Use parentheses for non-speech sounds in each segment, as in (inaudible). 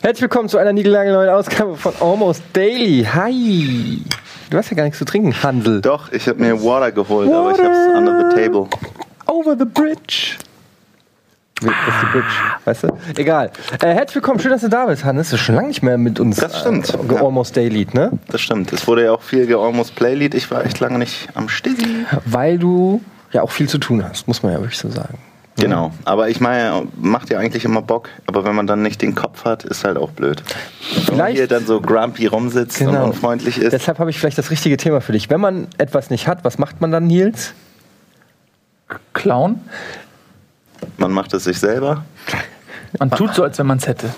Herzlich willkommen zu einer niegelnagelneuen Ausgabe von Almost Daily. Hi. Du hast ja gar nichts zu trinken, Hansel. Doch, ich habe mir Water geholt, aber ich habe es under the table. Over the bridge. Das ist die Bridge, weißt du? Egal. Äh, herzlich willkommen, schön, dass du da bist, Hannes. Du bist schon lange nicht mehr mit uns Das stimmt, äh, ge- ja. Almost Daily, ne? Das stimmt. Es wurde ja auch viel ge-almost Playlied. Ich war echt lange nicht am Still. Weil du ja auch viel zu tun hast, muss man ja wirklich so sagen. Genau. Aber ich meine, macht ja eigentlich immer Bock. Aber wenn man dann nicht den Kopf hat, ist halt auch blöd. Wenn man Vielleicht- hier dann so grumpy rumsitzt und unfreundlich ist. Deshalb habe ich vielleicht das richtige Thema für dich. Wenn man etwas nicht hat, was macht man dann, Nils? Clown. Man macht es sich selber. Man tut so, als wenn man es hätte.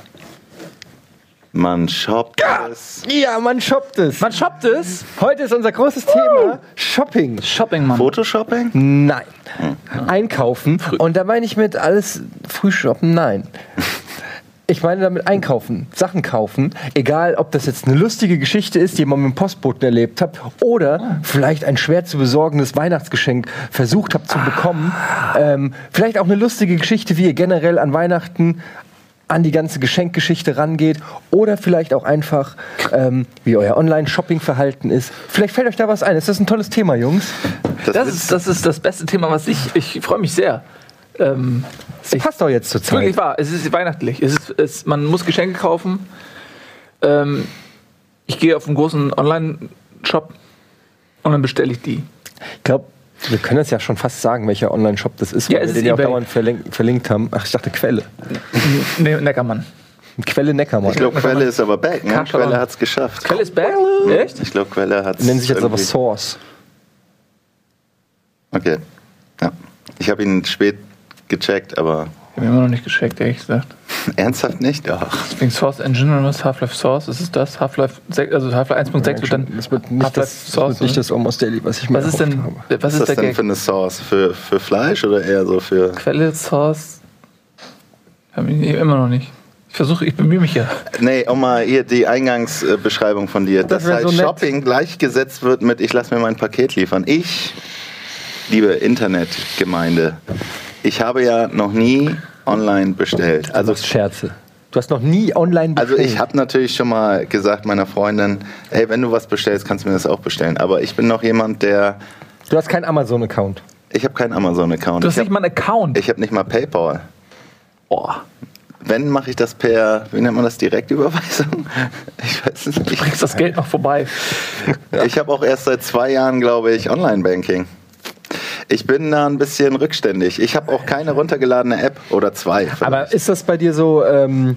Man shoppt es. Ja, man shoppt es. Man shoppt es. Heute ist unser großes Thema Shopping. Shopping, Mann. Photoshopping? Nein. Einkaufen. Und da meine ich mit alles Frühshoppen, nein. (laughs) Ich meine damit einkaufen, Sachen kaufen, egal ob das jetzt eine lustige Geschichte ist, die man mit dem Postboten erlebt hat, oder vielleicht ein schwer zu besorgendes Weihnachtsgeschenk versucht habt zu bekommen. Ähm, vielleicht auch eine lustige Geschichte, wie ihr generell an Weihnachten an die ganze Geschenkgeschichte rangeht oder vielleicht auch einfach, ähm, wie euer Online-Shopping-Verhalten ist. Vielleicht fällt euch da was ein. Ist das ein tolles Thema, Jungs? Das ist, das ist das beste Thema, was ich. Ich freue mich sehr. Ähm, Das passt doch jetzt zur Zeit. wirklich wahr. Es ist weihnachtlich. Es ist, es, man muss Geschenke kaufen. Ähm, ich gehe auf einen großen Online-Shop und dann bestelle ich die. Ich glaube, wir können das ja schon fast sagen, welcher Online-Shop das ist, Ja, weil es wir den ja auch dauernd verlinkt, verlinkt haben. Ach, ich dachte Quelle. Ne, Neckermann. Quelle Neckermann. Ich glaube, Quelle ist aber back. Ne? Quelle hat es geschafft. Quelle ist back? Echt? Ich glaube, Quelle hat es. Nennen sich jetzt aber Source. Okay. Ja. Ich habe ihn spät gecheckt, aber Ich habe immer noch nicht gescheckt, ehrlich gesagt. (laughs) ernsthaft nicht? Doch. Wegen Source Engine oder was? Half-Life Source, ist es das? Half-Life 6, also Half-Life 1.6 wird dann das wird nicht, Half-Life das, das, wird nicht das Almost Daily, was ich mir Was ist erhofft denn, habe. was Was ist ist das denn Gag? für eine Sauce? Für, für Fleisch oder eher so für. Quelle, Source. Hab ich immer noch nicht. Ich versuche, ich bemühe mich ja. Nee, um mal hier die Eingangsbeschreibung von dir. Das dass halt so. Shopping gleichgesetzt wird mit ich lass mir mein Paket liefern. Ich, liebe Internetgemeinde, ich habe ja noch nie online bestellt. Also Also Scherze. Du hast noch nie online Also bestellt. ich habe natürlich schon mal gesagt meiner Freundin, hey, wenn du was bestellst, kannst du mir das auch bestellen. Aber ich bin noch jemand, der, Du hast keinen Amazon-Account. ich habe keinen Amazon-Account. Du hast Ich nicht mal einen Account. Ich habe nicht mal PayPal. Oh, Wenn, mache ich das per, wie nennt man das, Direktüberweisung? (laughs) Ich weiß es du nicht. bringst das Geld noch vorbei. Ich habe auch erst seit zwei Jahren, glaube ich, Online-Banking. Ich bin da ein bisschen rückständig. Ich habe auch keine runtergeladene App oder zwei. Aber ist das bei dir so, ähm,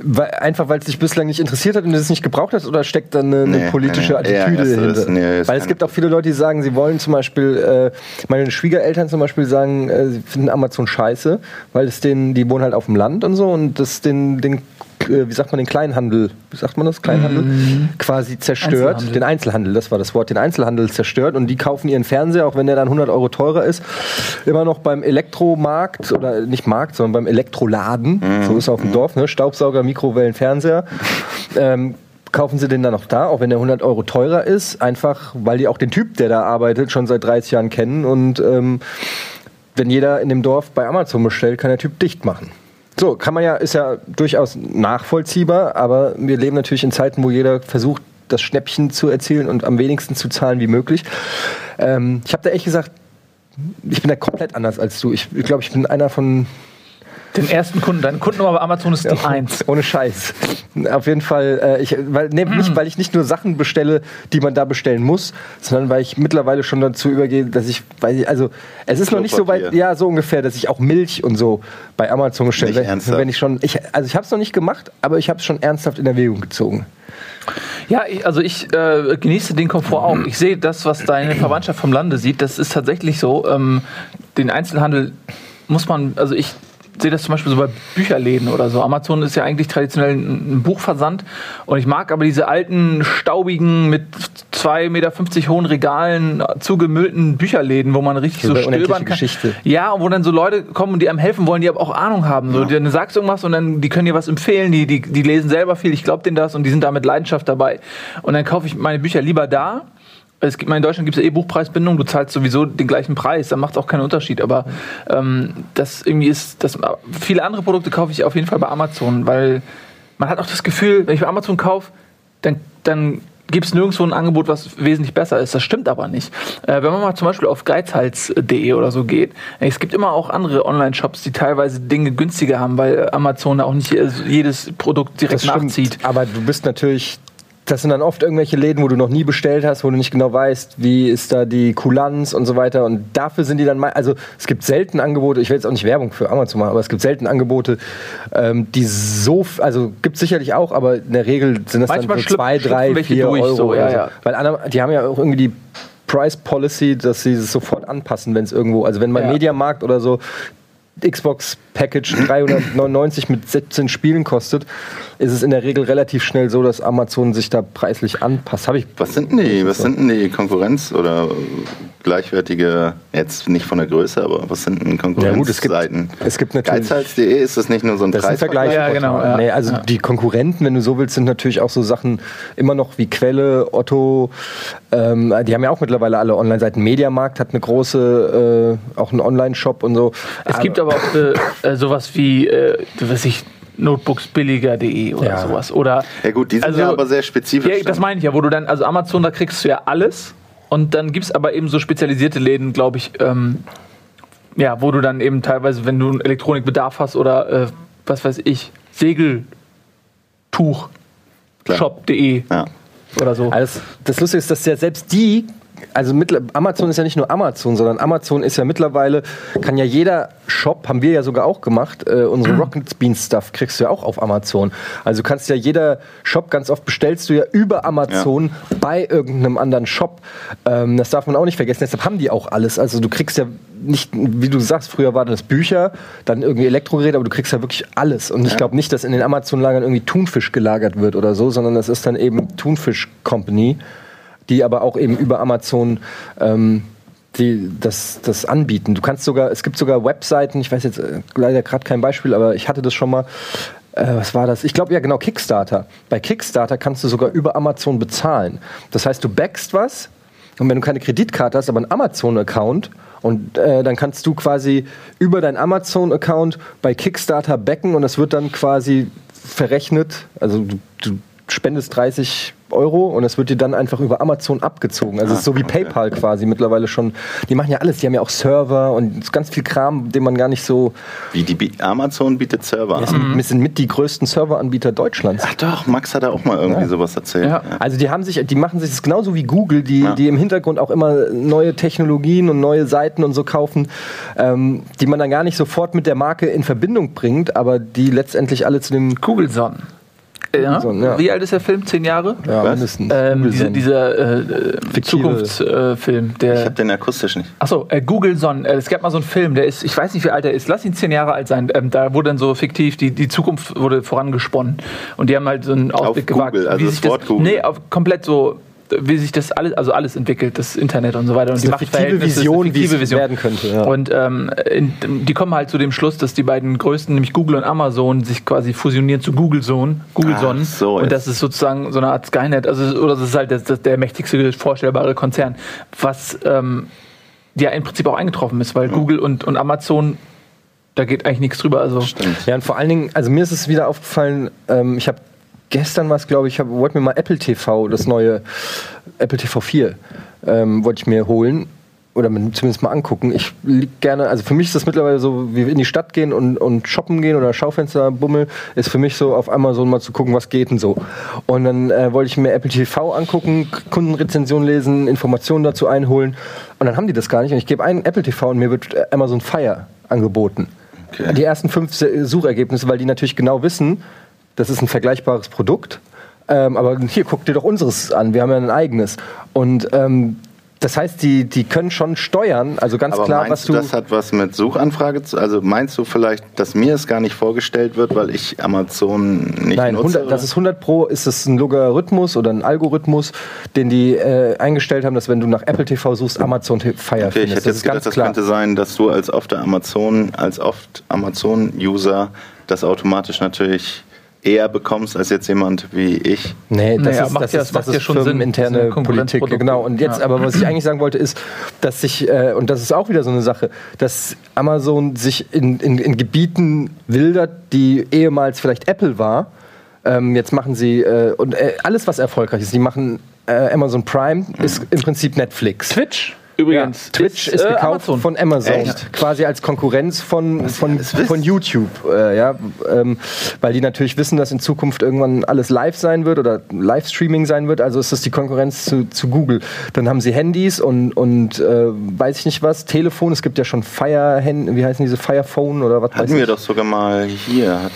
weil, einfach weil es dich bislang nicht interessiert hat und du es nicht gebraucht hast, oder steckt da eine, eine Nee, politische nee, Attitüde ersteres. hinter? Nee, weil es gibt auch viele Leute, die sagen, sie wollen zum Beispiel, äh, meine Schwiegereltern zum Beispiel sagen, äh, sie finden Amazon scheiße, weil es den, die wohnen halt auf dem Land und so und das den, den wie sagt man, den Kleinhandel, wie sagt man das, Kleinhandel, quasi zerstört. Einzelhandel. Den Einzelhandel, das war das Wort, den Einzelhandel zerstört und die kaufen ihren Fernseher, auch wenn der dann 100 Euro teurer ist, immer noch beim Elektromarkt oder nicht Markt, sondern beim Elektroladen, so ist es auf dem Dorf, ne? Staubsauger, Mikrowellen, Fernseher. (laughs) Ähm, kaufen sie den dann noch da, auch wenn der 100 Euro teurer ist, einfach weil die auch den Typ, der da arbeitet, schon seit 30 Jahren kennen und ähm, wenn jeder in dem Dorf bei Amazon bestellt, kann der Typ dicht machen. So, kann man ja, ist ja durchaus nachvollziehbar, aber wir leben natürlich in Zeiten, wo jeder versucht, das Schnäppchen zu erzielen und am wenigsten zu zahlen wie möglich. Ähm, ich habe da ehrlich gesagt, ich bin da komplett anders als du. Ich, ich glaube, ich bin einer von Den ersten Kunden, deine Kundennummer bei Amazon ist die 1. ohne Scheiß. Auf jeden Fall, äh, ich, weil, nee, nicht, weil ich nicht nur Sachen bestelle, die man da bestellen muss, sondern weil ich mittlerweile schon dazu übergehe, dass ich, weil ich, also es ist noch nicht so weit, ja, so ungefähr, dass ich auch Milch und so bei Amazon bestelle. Nicht Wenn, ernsthaft? wenn ich schon, ich, also ich habe es noch nicht gemacht, aber ich habe es schon ernsthaft in Erwägung gezogen. Ja, ich, also ich äh, genieße den Komfort auch. Ich sehe das, was deine Verwandtschaft vom Lande sieht. Das ist tatsächlich so. Ähm, den Einzelhandel muss man, also ich sehe das zum Beispiel so bei Bücherläden oder so. Amazon ist ja eigentlich traditionell ein Buchversand. Und ich mag aber diese alten, staubigen, mit 2,50 Meter hohen Regalen zugemüllten Bücherläden, wo man richtig so stöbern kann. Geschichte. Ja, und wo dann so Leute kommen und die einem helfen wollen, die aber auch Ahnung haben. So, Dann sagst du irgendwas und dann die können dir was empfehlen, die, die, die lesen selber viel, ich glaube denen das und die sind da mit Leidenschaft dabei. Und dann kaufe ich meine Bücher lieber da. Es gibt, in Deutschland gibt es ja eh Buchpreisbindung, du zahlst sowieso den gleichen Preis, dann macht es auch keinen Unterschied. Aber ähm, das irgendwie ist, das, viele andere Produkte kaufe ich auf jeden Fall bei Amazon, weil man hat auch das Gefühl, wenn ich bei Amazon kaufe, dann, dann gibt es nirgendwo ein Angebot, was wesentlich besser ist. Das stimmt aber nicht. Äh, wenn man mal zum Beispiel auf geizhals.de oder so geht, es gibt immer auch andere Online-Shops, die teilweise Dinge günstiger haben, weil Amazon auch nicht jedes Produkt direkt nachzieht. aber du bist natürlich. Das sind dann oft irgendwelche Läden, wo du noch nie bestellt hast, wo du nicht genau weißt, wie ist da die Kulanz und so weiter. Und dafür sind die dann mal. Also es gibt selten Angebote, ich will jetzt auch nicht Werbung für Amazon machen, aber es gibt selten Angebote, ähm, die so. Also gibt es sicherlich auch, aber in der Regel sind das Manchmal dann so zwei, drei, vier durch, Euro. so, ja, so. ja. Weil andere, die haben ja auch irgendwie die Price Policy, dass sie es sofort anpassen, wenn es irgendwo. Also wenn beim Ja. Mediamarkt oder so Xbox Package 399 mit 17 Spielen kostet, ist es in der Regel relativ schnell so, dass Amazon sich da preislich anpasst. Habe ich Was sind denn die, was sind denn die Konkurrenz oder gleichwertige, jetzt nicht von der Größe, aber was sind denn Ja, gut, es gibt- Konkurrenzseiten? es gibt natürlich- Geizhals.de ist das nicht nur so ein Preisvergleich? Vergleich. Ja, genau, ja. Nee, also Ja. die Konkurrenten, wenn du so willst, sind natürlich auch so Sachen immer noch wie Quelle, Otto. Ähm, die haben ja auch mittlerweile alle Online-Seiten. Mediamarkt hat eine große, äh, auch einen Online-Shop und so. Es gibt aber auch äh, sowas wie, äh, was ich, notebooksbilliger.de oder Ja. sowas. Oder, Ja gut, die sind Also- ja aber sehr spezifisch. ja, das meine ich ja, wo du dann, also Amazon, da kriegst du ja alles. Und dann gibt es aber eben so spezialisierte Läden, glaube ich, ähm, ja, wo du dann eben teilweise, wenn du einen Elektronikbedarf hast oder äh, was weiß ich, Segeltuch, shop.de ja. oder so. Also das Lustige ist, dass ja selbst die, also mittler- Amazon ist ja nicht nur Amazon, sondern Amazon ist ja mittlerweile, kann ja jeder Shop, haben wir ja sogar auch gemacht, äh, unsere Rocket Bean Stuff kriegst du ja auch auf Amazon. Also du kannst ja jeder Shop, ganz oft bestellst du ja über Amazon bei irgendeinem anderen Shop. Ähm, das darf man auch nicht vergessen, deshalb haben die auch alles. Also du kriegst ja nicht, wie du sagst, früher waren das Bücher, dann irgendwie Elektrogeräte, aber du kriegst ja wirklich alles. Und ich glaube nicht, dass in den Amazon-Lagern irgendwie Thunfisch gelagert wird oder so, sondern das ist dann eben Thunfisch Company, die aber auch eben über Amazon ähm, die das, das anbieten. Du kannst sogar, es gibt sogar Webseiten, ich weiß jetzt äh, leider gerade kein Beispiel, aber ich hatte das schon mal. Äh, was war das? Ich glaube ja genau Kickstarter. Bei Kickstarter kannst du sogar über Amazon bezahlen. Das heißt, du backst was und wenn du keine Kreditkarte hast, aber einen Amazon-Account und äh, dann kannst du quasi über deinen Amazon-Account bei Kickstarter backen und das wird dann quasi verrechnet. Also du, du spendest 30 Euro und es wird dir dann einfach über Amazon abgezogen. Also es ist so wie PayPal quasi mittlerweile schon. Die machen ja alles, die haben ja auch Server und ganz viel Kram, den man gar nicht so. Wie die Bi- Amazon bietet Server an. sind, sind mit die größten Serveranbieter Deutschlands. Ach doch, Max hat da auch mal irgendwie sowas erzählt. Ja. Also die haben sich, die machen sich das genauso wie Google, die, Ja. die im Hintergrund auch immer neue Technologien und neue Seiten und so kaufen, ähm, die man dann gar nicht sofort mit der Marke in Verbindung bringt, aber die letztendlich alle zu dem Google Son. Ja. Son, ja. Wie alt ist der Film? Zehn Jahre? ja, Was? mindestens. Ähm, Google dieser äh, äh, Zukunftsfilm, Ich der habe den akustisch nicht. Achso, äh, Google Son. Äh, es gab mal so einen Film, der ist, ich weiß nicht, wie alt er ist, lass ihn zehn Jahre alt sein. Ähm, da wurde dann so fiktiv, die, die Zukunft wurde vorangesponnen. Und die haben halt so einen Ausblick gewagt. Google, also wie das sich das, Wort Google. Nee, auf, komplett so, wie sich das alles, also alles entwickelt, das Internet und so weiter. Und Das ist eine Machtverhältnisse, Vision, eine wie es Vision. werden könnte. Ja. Und ähm, in, die kommen halt zu dem Schluss, dass die beiden größten, nämlich Google und Amazon, sich quasi fusionieren zu Google Zone, Google Son. so und das ist sozusagen so eine Art Skynet, also oder das ist halt das, das, der mächtigste vorstellbare Konzern, was ähm, ja im Prinzip auch eingetroffen ist, weil Google und, und Amazon, da geht eigentlich nichts drüber. Also Ja, und vor allen Dingen, also mir ist es wieder aufgefallen, ähm, ich habe gestern was, glaube ich, wollte mir mal Apple TV, das neue Apple TV 4, ähm, wollte ich mir holen oder zumindest mal angucken. Ich lieg gerne, also für mich ist das mittlerweile so, wie wir in die Stadt gehen und, und shoppen gehen oder Schaufenster bummel, ist für mich so auf Amazon mal zu gucken, was geht denn so. Und dann äh, wollte ich mir Apple TV angucken, Kundenrezension lesen, Informationen dazu einholen und dann haben die das gar nicht und ich gebe ein Apple TV und mir wird äh, Amazon Fire angeboten. Okay. Die ersten fünf Se- Suchergebnisse, weil die natürlich genau wissen, das ist ein vergleichbares Produkt. Ähm, aber hier, guck dir doch unseres an. Wir haben ja ein eigenes. Und ähm, das heißt, die, die können schon steuern, also ganz Aber klar, meinst was du, das hat was mit Suchanfrage zu Also meinst du vielleicht, dass mir es gar nicht vorgestellt wird, weil ich Amazon nicht Nein, nutze? 100, das ist 100 Pro, ist es ein Logarithmus oder ein Algorithmus, den die äh, eingestellt haben, dass wenn du nach Apple TV suchst, Amazon Fire Okay, ich findest. hätte jetzt gedacht, das könnte sein, dass du als oft Amazon, als oft Amazon-User das automatisch natürlich eher bekommst als jetzt jemand wie ich. Nee, das Naja, ist, macht das ja- ist, macht das ja ist schon Sinn. Das ja Politik. Genau. Und jetzt, Ja. aber was ich eigentlich sagen wollte, ist, dass sich, äh, und das ist auch wieder so eine Sache, dass Amazon sich in, in, in Gebieten wildert, die ehemals vielleicht Apple war. Ähm, jetzt machen sie, äh, und äh, alles, was erfolgreich ist, die machen äh, Amazon Prime, ist im Prinzip Netflix. Twitch übrigens. Ja, Twitch ist, äh, gekauft Amazon. von Amazon, Echt? quasi als Konkurrenz von, von, von YouTube, äh, ja, ähm, weil die natürlich wissen, dass in Zukunft irgendwann alles live sein wird oder Livestreaming sein wird. Also ist das die Konkurrenz zu, zu Google. Dann haben sie Handys und, und äh, weiß ich nicht was, Telefon. Es gibt ja schon Fire, wie heißen diese Fire Phone oder was weiß Hatten wir ich. doch sogar mal hier, hat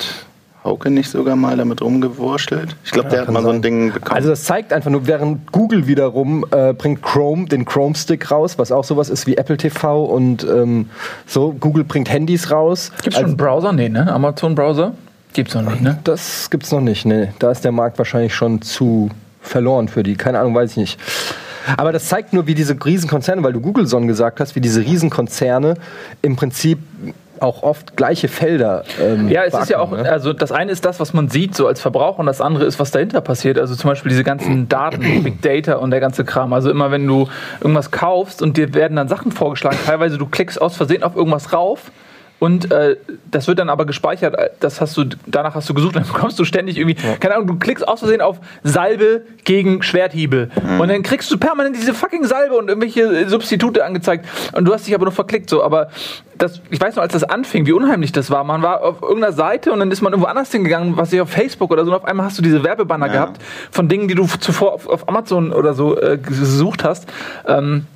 Hauke nicht sogar mal damit rumgewurschtelt? Ich glaube, der hat mal so ein sein. Ding bekommen. Also das zeigt einfach nur, während Google wiederum äh, bringt Chrome den Chrome Stick raus, was auch sowas ist wie Apple TV und ähm, so. Google bringt Handys raus. Gibt es schon einen Browser? Nee, ne? Amazon-Browser? Gibt's noch nicht, ne? Das gibt's noch nicht. Nee, da ist der Markt wahrscheinlich schon zu verloren für die. Keine Ahnung, weiß ich nicht. Aber das zeigt nur, wie diese Riesenkonzerne, weil du Google Son gesagt hast, wie diese Riesenkonzerne im Prinzip auch oft gleiche Felder. Ähm, Ja, es ist ja auch, ne? also das eine ist das, was man sieht, so als Verbraucher, und das andere ist, was dahinter passiert. Also zum Beispiel diese ganzen Daten, (clears throat) Big Data und der ganze Kram. Also immer, wenn du irgendwas kaufst und dir werden dann Sachen vorgeschlagen, teilweise du klickst aus Versehen auf irgendwas rauf. Und äh, das wird dann aber gespeichert, äh, das hast du, danach hast du gesucht, dann (laughs) bekommst du ständig irgendwie, keine Ahnung, du klickst aus Versehen auf Salbe gegen Schwerthiebe. Und dann kriegst du permanent diese fucking Salbe und irgendwelche Substitute angezeigt. Und du hast dich aber nur verklickt, so. Aber das, ich weiß noch, als das anfing, wie unheimlich das war. Man war auf irgendeiner Seite und dann ist man irgendwo anders hingegangen, was ich auf Facebook oder so, und auf einmal hast du diese Werbebanner Ja. gehabt von Dingen, die du zuvor auf, auf Amazon oder so äh, gesucht hast. Ähm,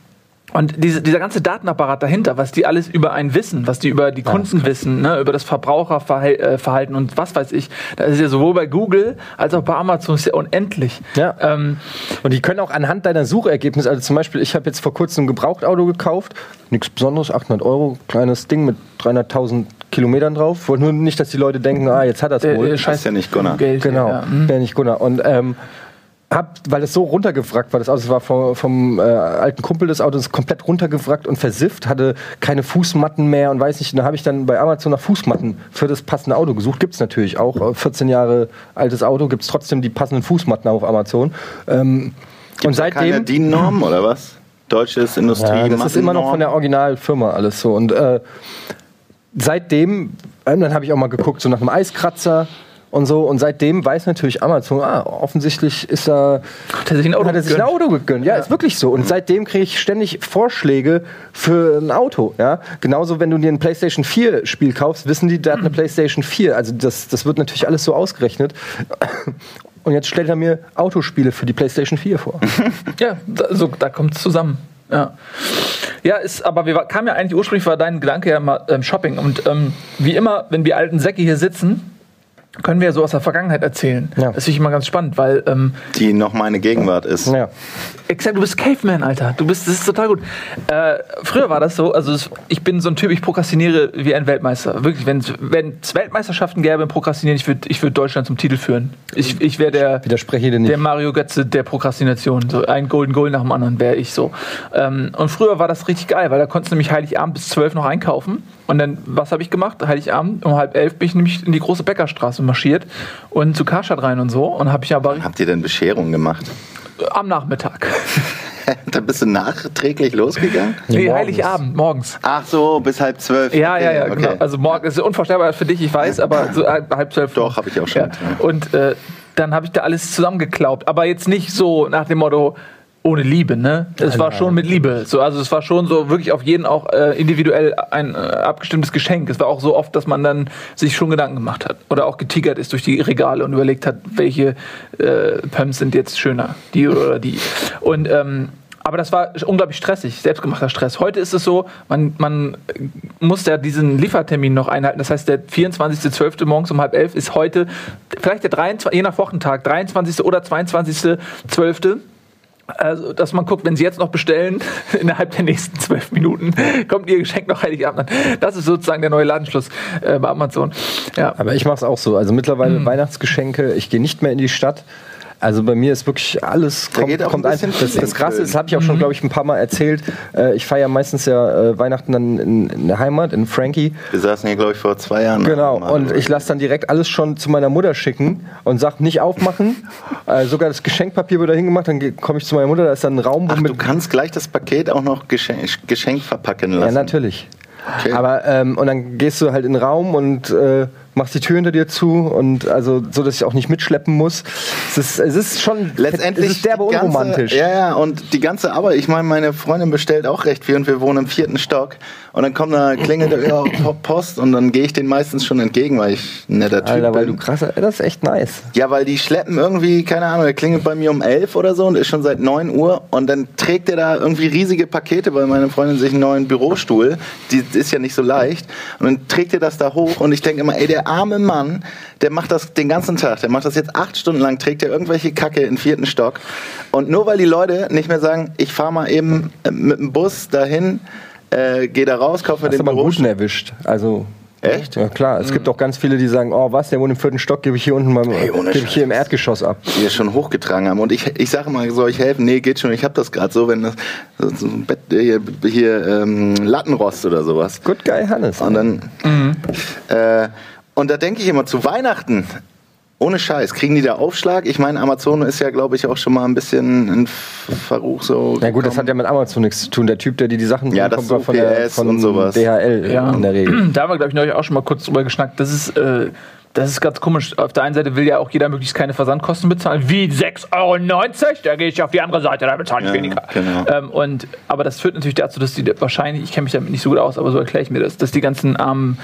und diese, dieser ganze Datenapparat dahinter, was die alles über einen wissen, was die über die Kunden wissen, ne, über das Verbraucherverhalten und was weiß ich, das ist ja sowohl bei Google als auch bei Amazon ist ja unendlich. Ja. Ähm, Und die können auch anhand deiner Suchergebnisse, also zum Beispiel, ich habe jetzt vor kurzem ein Gebrauchtauto gekauft, nichts Besonderes, 800 Euro, kleines Ding mit 300.000 Kilometern drauf. Wollte nur nicht, dass die Leute denken, ah, jetzt hat er es der, wohl. der ist ja nicht Gunnar. Geld, Genau, Ja. Hm. wäre nicht Gunnar. Und ähm, hab, weil es so runtergewrackt war, das Auto das war vom, vom äh, alten Kumpel des Autos komplett runtergewrackt und versifft, hatte keine Fußmatten mehr und weiß nicht, da habe ich dann bei Amazon nach Fußmatten für das passende Auto gesucht. Gibt's natürlich auch. Äh, 14 Jahre altes Auto, gibt's trotzdem die passenden Fußmatten auf Amazon. Ähm, und da keine seitdem. DIN-Norm oder was? Deutsches Industrie. Ja, das ist immer noch von der Originalfirma alles so. Und äh, seitdem, äh, dann habe ich auch mal geguckt, so nach einem Eiskratzer und so. Und seitdem weiß natürlich Amazon, ah, offensichtlich ist er, Hat er sich ein Auto hat er sich ein? Auto gegönnt. Ja, ist wirklich so. Und seitdem kriege ich ständig Vorschläge für ein Auto. Ja? Genauso, wenn du dir ein PlayStation 4 Spiel kaufst, wissen die, der hat eine PlayStation 4. Also das, das wird natürlich alles so ausgerechnet. Und jetzt stellt er mir Autospiele für die PlayStation 4 vor. (laughs) Ja, da, so, da kommt es zusammen. Ja, ja ist, aber wir kamen ja eigentlich ursprünglich war dein Gedanke ja mal ähm, Shopping. Und ähm, wie immer, wenn wir alten Säcke hier sitzen, können wir ja so aus der Vergangenheit erzählen. Ja. Das finde ich immer ganz spannend, weil ähm, Die noch meine Gegenwart ist. Ja. Exakt, du bist Caveman, Alter. Du bist, das ist total gut. Äh, früher war das so, also es, ich bin so ein Typ, ich prokrastiniere wie ein Weltmeister. Wirklich, wenn es Weltmeisterschaften gäbe im Prokrastinieren, ich würde ich würd Deutschland zum Titel führen. Ich, ich wäre der, Widerspreche dir nicht. der Mario Götze der Prokrastination. So ein Golden Goal nach dem anderen wäre ich so. Ähm, und früher war das richtig geil, weil da konntest du nämlich Heiligabend bis zwölf noch einkaufen. Und dann, was habe ich gemacht? Heiligabend um halb elf bin ich nämlich in die große Bäckerstraße marschiert und zu Karstadt rein und so. Und habe ich aber Habt ihr denn Bescherung gemacht? am Nachmittag. (laughs) da bist du nachträglich losgegangen? Nee, morgens. Heiligabend, morgens. Ach so, bis halb zwölf. Ja, ja, ja, Okay. genau. Also morgen ist unvorstellbar für dich, ich weiß, aber so halb zwölf. Doch, hab ich auch schon. Ja. Und äh, dann habe ich da alles zusammengeklaubt. Aber jetzt nicht so nach dem Motto, ohne Liebe, ne? Es war schon mit Liebe. So, also es war schon so wirklich auf jeden auch äh, individuell ein äh, abgestimmtes Geschenk. Es war auch so oft, dass man dann sich schon Gedanken gemacht hat. Oder auch getigert ist durch die Regale und überlegt hat, welche äh, Pumps sind jetzt schöner, die oder die. Und ähm, aber das war unglaublich stressig, selbstgemachter Stress. Heute ist es so, man, man muss ja diesen Liefertermin noch einhalten. Das heißt, der 24.12. morgens um halb elf ist heute, vielleicht der 23, je nach Wochentag, 23. oder 22.12. Also, dass man guckt, wenn Sie jetzt noch bestellen, (laughs) innerhalb der nächsten zwölf Minuten kommt Ihr Geschenk noch Heiligabend an. Das ist sozusagen der neue Ladenschluss äh, bei Amazon. Ja. Aber ich mache es auch so. Also mittlerweile Weihnachtsgeschenke, ich gehe nicht mehr in die Stadt. Also bei mir ist wirklich alles Da kommt, geht auch kommt ein einfach. Das, das Krasse ist, habe ich auch schon, glaube ich, ein paar Mal erzählt. Äh, ich feiere meistens ja äh, Weihnachten dann in, in der Heimat, in Frankie. Wir saßen hier, glaube ich, vor zwei Jahren. Genau, mal. und ich lasse dann direkt alles schon zu meiner Mutter schicken und sag nicht aufmachen. (laughs) äh, sogar das Geschenkpapier wird da hingemacht, dann komme ich zu meiner Mutter, da ist dann ein Raum, wo Ach, mit. du kannst gleich das Paket auch noch Geschenk, Geschenk verpacken lassen. ja, natürlich. Okay. Aber ähm, und dann gehst du halt in den Raum und äh, machst die Tür hinter dir zu und also so, dass ich auch nicht mitschleppen muss. Es ist, es ist schon Letztendlich es ist derbe ganze- unromantisch. Ja, ja, und die ganze Arbeit, ich meine, meine Freundin bestellt auch recht viel und wir wohnen im vierten Stock und dann kommt da klingelt da (clears throat) Post und dann gehe ich den meistens schon entgegen, weil ich ein netter Typ Alter, weil bin. du krasser, das ist echt nice. Ja, weil die schleppen irgendwie, keine Ahnung, der klingelt bei mir um 11 oder so und ist schon seit 9 Uhr und dann trägt er da irgendwie riesige Pakete, weil meine Freundin sich einen neuen Bürostuhl, die ist ja nicht so leicht, und dann trägt er das da hoch und ich denke immer, ey, der arme Mann, der macht das den ganzen Tag, der macht das jetzt acht Stunden lang, trägt er irgendwelche Kacke in den vierten Stock und nur weil die Leute nicht mehr sagen, ich fahre mal eben äh, mit dem Bus dahin, äh, gehe da raus, kaufe mir Hast du den aber guten erwischt. Also Echt? Ja klar, es gibt auch ganz viele, die sagen, oh was, der wohnt im vierten Stock, gebe ich hier unten beim, Ey, ohne gebe ich hier im. Erdgeschoss ab. die schon hochgetragen haben. Und ich, ich sage mal, soll ich helfen? Nee, geht schon. Ich habe das gerade so, wenn das so ein Bett, äh, hier, hier ähm, Lattenrost oder sowas. Good guy Hannes. Und dann äh, und da denke ich immer zu Weihnachten. Ohne Scheiß, kriegen die da Aufschlag? Ich meine, Amazon ist ja, glaube ich, auch schon mal ein bisschen ein Verruch so. ja gut, das hat ja mit Amazon nichts zu tun. Der Typ, der dir die Sachen Ja, das kommt von, der, von und sowas. DHL Ja. in der Regel. Da haben wir, glaube ich, neulich auch schon mal kurz drüber geschnackt. Das ist, äh, das ist ganz komisch. Auf der einen Seite will ja auch jeder möglichst keine Versandkosten bezahlen. Wie 6,90 Euro? Da gehe ich auf die andere Seite, da bezahle ich Ja, weniger. genau. Ähm, und, aber das führt natürlich dazu, dass die wahrscheinlich, ich kenne mich damit nicht so gut aus, aber so erkläre ich mir das, dass die ganzen armen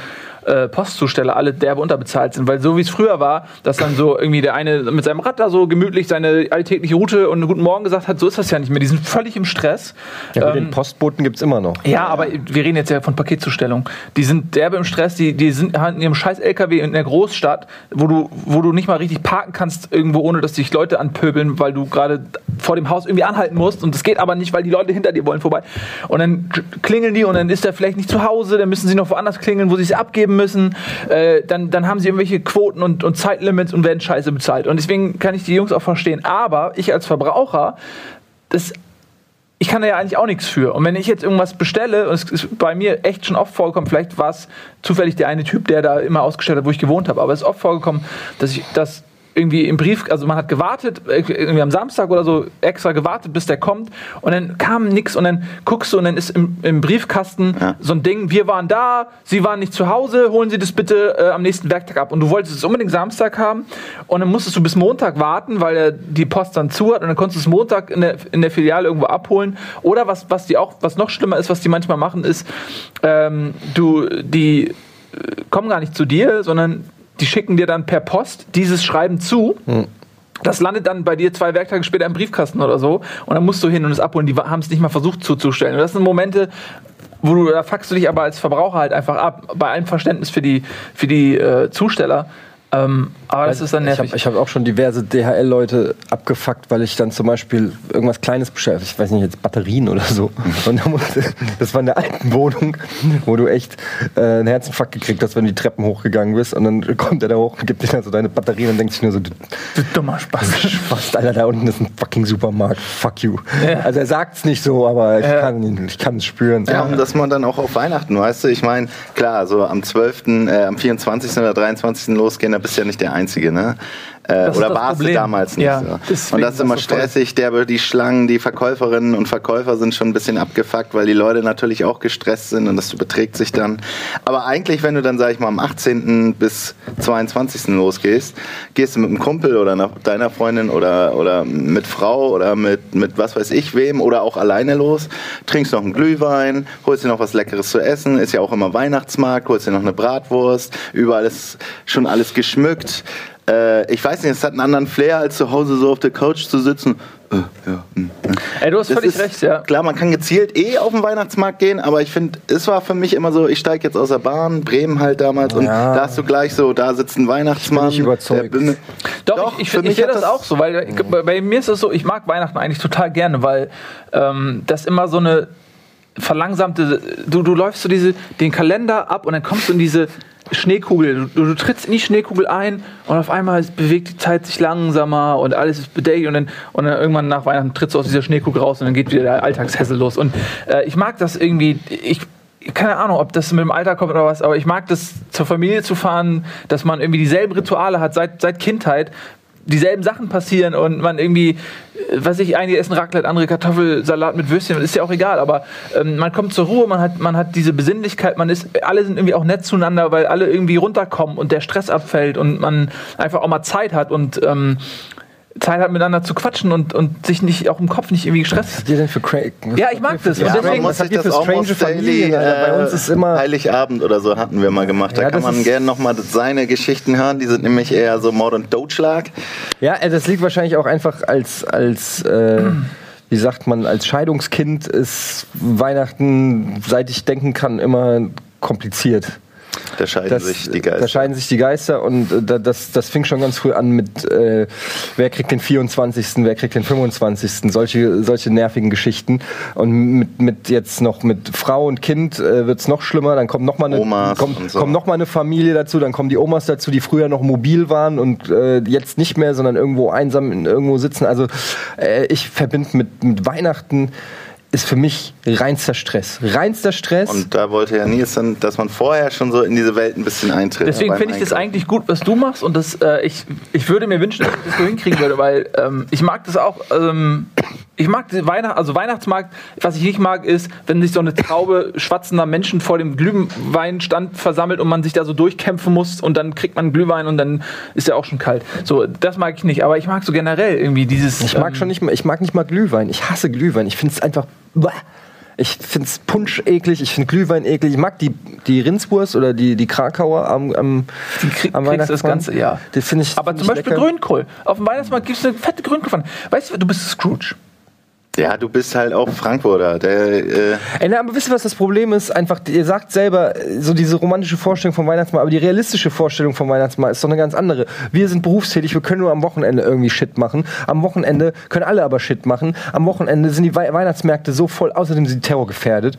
äh, Postzusteller alle derbe unterbezahlt sind. Weil so wie es früher war, dass dann so irgendwie der eine mit seinem Rad da so gemütlich seine alltägliche Route und einen guten Morgen gesagt hat, so ist das ja nicht mehr. Die sind völlig im Stress. Ja, Ähm, den Postboten gibt es immer noch. ja, aber wir reden jetzt ja von Paketzustellung. Die sind derbe im Stress, die, die sind halt in ihrem scheiß LKW in der Großstadt, wo du, wo du nicht mal richtig parken kannst irgendwo, ohne dass dich Leute anpöbeln, weil du gerade vor dem Haus irgendwie anhalten musst und das geht aber nicht, weil die Leute hinter dir wollen vorbei. Und dann klingeln die und dann ist er vielleicht nicht zu Hause, dann müssen sie noch woanders klingeln, wo sie es abgeben müssen. Äh, dann, dann haben sie irgendwelche Quoten und, und Zeitlimits und werden scheiße bezahlt. Und deswegen kann ich die Jungs auch verstehen. Aber ich als Verbraucher, das ich kann da ja eigentlich auch nichts für. Und wenn ich jetzt irgendwas bestelle, und es ist bei mir echt schon oft vorgekommen, vielleicht war es zufällig der eine Typ, der da immer ausgestellt hat, wo ich gewohnt habe, aber es ist oft vorgekommen, dass ich das irgendwie im Brief, also man hat gewartet, irgendwie am Samstag oder so extra gewartet, bis der kommt und dann kam nix und dann guckst du und dann ist im, im Briefkasten Ja. so ein Ding, wir waren da, Sie waren nicht zu Hause, holen Sie das bitte äh, am nächsten Werktag ab. Und du wolltest es unbedingt Samstag haben und dann musstest du bis Montag warten, weil er die Post dann zu hat und dann konntest du es Montag in der, in der Filiale irgendwo abholen. Oder was, was die auch, was noch schlimmer ist, was die manchmal machen, ist, ähm, du, die äh, kommen gar nicht zu dir, sondern die schicken dir dann per Post dieses Schreiben zu. Das landet dann bei dir zwei Werktage später im Briefkasten oder so. Und dann musst du hin und es abholen. Die haben es nicht mal versucht zuzustellen. Und das sind Momente, wo du, da fuckst du dich aber als Verbraucher halt einfach ab. Bei allem Verständnis für die, für die äh, Zusteller. Ähm, aber das ist dann Ich nervig. habe ich hab auch schon diverse DHL-Leute abgefuckt, weil ich dann zum Beispiel irgendwas Kleines bestellt Ich weiß nicht, jetzt Batterien oder so. Und das war in der alten Wohnung, wo du echt äh, einen Herzinfarkt gekriegt hast, wenn du die Treppen hochgegangen bist. Und dann kommt er da hoch und gibt dir dann so deine Batterien und denkt sich nur so, du du dummer Spaß. Spaß, Alter, da unten ist ein fucking Supermarkt. Fuck you. Also er sagt's nicht so, aber ich kann ihn- ich kann es spüren. Ja, und dass man dann auch auf Weihnachten, weißt du, ich meine, klar, so am 12., äh, am 24. oder 23. losgehen, da bist ja nicht der Einzige, ne? Äh, oder warst Problem. du damals nicht Ja, so. deswegen Und das ist immer das stressig, der, die Schlangen, die Verkäuferinnen und Verkäufer sind schon ein bisschen abgefuckt, weil die Leute natürlich auch gestresst sind und das überträgt sich dann. Aber eigentlich, wenn du dann, sag ich mal, am 18. bis 22. losgehst, gehst du mit einem Kumpel oder einer, deiner Freundin oder, oder mit Frau oder mit, mit was weiß ich wem oder auch alleine los, trinkst noch einen Glühwein, holst dir noch was Leckeres zu essen, ist ja auch immer Weihnachtsmarkt, holst dir noch eine Bratwurst, überall ist schon alles geschmückt. Äh, ich weiß nicht, es hat einen anderen Flair, als zu Hause so auf der Couch zu sitzen. äh, ja. hm, hm. Ey, du hast Das völlig ist- recht, ja. Klar, man kann gezielt eh auf den Weihnachtsmarkt gehen, aber ich finde, es war für mich immer so, ich steige jetzt aus der Bahn, Bremen halt damals, und Ja. da hast du gleich so, da sitzt ein Weihnachtsmann. Ich bin nicht überzeugt. der bin- Doch, Doch, ich, ich, für ich, sehe hat das das- auch so, weil ich, bei, bei mir ist es so, ich mag Weihnachten eigentlich total gerne, weil ähm, das immer so eine verlangsamte, du, du läufst so diese, den Kalender ab und dann kommst du in diese Schneekugel, du, du trittst in die Schneekugel ein und auf einmal bewegt die Zeit sich langsamer und alles ist bedeckt und dann, und dann irgendwann nach Weihnachten trittst du aus dieser Schneekugel raus und dann geht wieder der Alltagshessel los. Und äh, ich mag das irgendwie, ich keine Ahnung, ob das mit dem Alter kommt oder was, aber ich mag das zur Familie zu fahren, dass man irgendwie dieselben Rituale hat seit, seit Kindheit, dieselben Sachen passieren und man irgendwie, äh, was ich, einige essen Raclette, andere Kartoffelsalat mit Würstchen, ist ja auch egal, aber ähm, man kommt zur Ruhe, man hat, man hat diese Besinnlichkeit, man ist, alle sind irgendwie auch nett zueinander, weil alle irgendwie runterkommen und der Stress abfällt und man einfach auch mal Zeit hat und ähm, Zeit hat miteinander zu quatschen und, und sich nicht auch im Kopf nicht irgendwie gestresst. Was habt ihr denn für Craig? Ja, ich mag das. Ja, und man deswegen, muss was habt ihr das für auch strange Familien, Alter? Bei uns ist immer- Heiligabend oder so hatten wir mal gemacht. Da Ja, kann das man gerne nochmal seine Geschichten hören. Die sind nämlich eher so Mord und Totschlag. Ja, äh, das liegt wahrscheinlich auch einfach als, als äh, wie sagt man, als Scheidungskind ist Weihnachten, seit ich denken kann, immer kompliziert. Da scheiden Das, sich die Geister. Da scheiden sich die Geister und äh, da- das, das fing schon ganz früh an mit, äh, wer kriegt den 24., wer kriegt den 25., solche, solche nervigen Geschichten. Und mit, mit jetzt noch mit Frau und Kind äh, wird's noch schlimmer, dann kommt noch mal eine, Omas kommt, so. kommt noch mal eine Familie dazu, dann kommen die Omas dazu, die früher noch mobil waren und äh, jetzt nicht mehr, sondern irgendwo einsam in, irgendwo sitzen. Also äh, ich verbinde mit, mit Weihnachten ist für mich reinster Stress. Reinster Stress. Und da wollte ja Nils dann, dass man vorher schon so in diese Welt ein bisschen eintritt. Deswegen finde ich das eigentlich gut, was du machst und das, äh, ich, ich würde mir wünschen, dass ich das so hinkriegen würde, weil ähm, ich mag das auch. Ähm, ich mag die Weihnacht, also Weihnachtsmarkt. Was ich nicht mag, ist, wenn sich so eine Traube schwatzender Menschen vor dem Glühweinstand versammelt und man sich da so durchkämpfen muss und dann kriegt man Glühwein und dann ist ja auch schon kalt. So, das mag ich nicht. Aber ich mag so generell irgendwie dieses. Ich mag ähm, schon nicht mal, ich mag nicht mal Glühwein. Ich hasse Glühwein. Ich finde es einfach. Ich finde es Punsch eklig, ich finde Glühwein eklig. Ich mag die, die Rindswurst oder die, die Krakauer am, am, Die krieg, am kriegst das. Ganze, ja. Finde ich. Aber zum Beispiel lecker. Grünkohl. Auf dem Weihnachtsmarkt gibt es eine fette Grünkohl. Weißt du, du bist Scrooge. Ja, du bist halt auch Frankfurter. Der, äh, Ey, na, aber wisst ihr, was das Problem ist? Einfach, ihr sagt selber, äh, so diese romantische Vorstellung vom Weihnachtsmarkt, aber die realistische Vorstellung vom Weihnachtsmarkt ist doch eine ganz andere. Wir sind berufstätig, wir können nur am Wochenende irgendwie Shit machen. Am Wochenende können alle aber Shit machen. Am Wochenende sind die Wei- Weihnachtsmärkte so voll, außerdem sind die terrorgefährdet.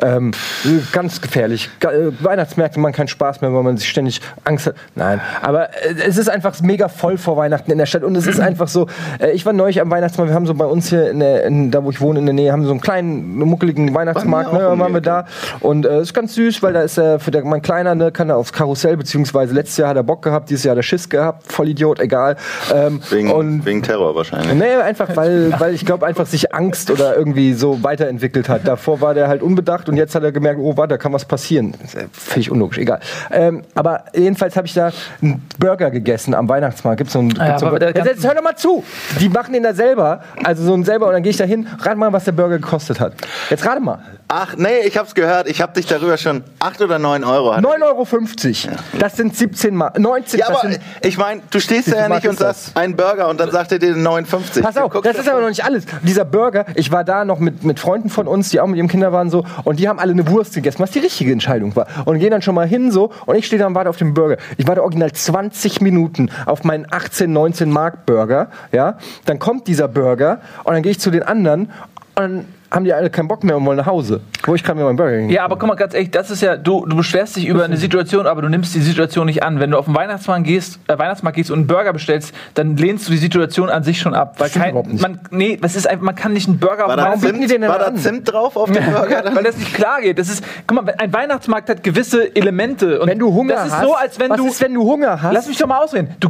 Ähm, pff, ganz gefährlich. Ga- äh, Weihnachtsmärkte machen keinen Spaß mehr, weil man sich ständig Angst hat. Nein, aber äh, es ist einfach mega voll vor Weihnachten in der Stadt und es ist (clears throat) einfach so, ich war neulich am Weihnachtsmarkt, wir haben so bei uns hier, in der, in, da wo ich wohne in der Nähe, haben so einen kleinen, muckeligen Weihnachtsmarkt, ne, waren wir da und äh, ist ganz süß, weil da ist äh, für der, mein Kleiner, ne, kann er aufs Karussell, beziehungsweise letztes Jahr hat er Bock gehabt, dieses Jahr hat er Schiss gehabt, Vollidiot, egal. Ähm, wegen, und wegen Terror wahrscheinlich. Nee, einfach weil, weil ich glaube einfach sich Angst oder irgendwie so weiterentwickelt hat. Davor war der halt unbedacht und jetzt hat er gemerkt, oh warte, da kann was passieren. Völlig unlogisch, egal. Ähm, aber jedenfalls habe ich da einen Burger gegessen am Weihnachtsmarkt. Gibt's so einen, ja, gibt's so einen Burger. jetzt hör doch mal zu! Die machen den da selber, also so einen selber und dann gehe ich da hin, rat mal, was der Burger gekostet hat. Jetzt rate mal. Ach, nee, ich hab's gehört. Ich hab dich darüber schon 8 oder 9 Euro. hat- 9,50 Euro. Das sind 17 Mal. 19 Ja, aber ich meine, du stehst ja nicht und sagst, ein Burger und dann sagt er dir 59. Pass auf, das ist aber noch nicht alles. Dieser Burger, ich war da noch mit, mit Freunden von uns, die auch mit ihrem Kinder waren so, und die haben alle eine Wurst gegessen, was die richtige Entscheidung war. Und gehen dann schon mal hin so, und ich stehe da und warte auf den Burger. Ich warte original 20 Minuten auf meinen 18, 19 Mark Burger, ja. Dann kommt dieser Burger, und dann gehe ich zu den anderen, und dann haben die alle keinen Bock mehr und wollen nach Hause. Wo ich kann mir meinen Burger hingehen. Ja, aber guck mal, ganz ehrlich, das ist ja, du, du beschwerst dich über eine Situation, aber du nimmst die Situation nicht an. Wenn du auf den Weihnachtsmarkt gehst, äh, Weihnachtsmarkt gehst und einen Burger bestellst, dann lehnst du die Situation an sich schon ab. Weil Stimmt kein, überhaupt nicht. man, nee, das ist einfach, man kann nicht einen Burger auf War Warum bieten die Zimt, den denn war da an? Zimt drauf auf dem Burger? weil das nicht klar geht. Das ist, guck mal, ein Weihnachtsmarkt hat gewisse Elemente. Und Wenn du Hunger das ist hast, so, als wenn was du. ist, wenn du Hunger hast? Lass mich doch mal ausreden. Du,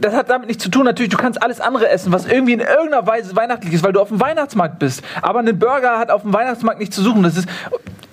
das hat damit nichts zu tun. Natürlich, du kannst alles andere essen, was irgendwie in irgendeiner Weise weihnachtlich ist, weil du auf dem Weihnachtsmarkt bist. Aber ein Burger hat auf dem Weihnachtsmarkt nichts zu suchen. Das ist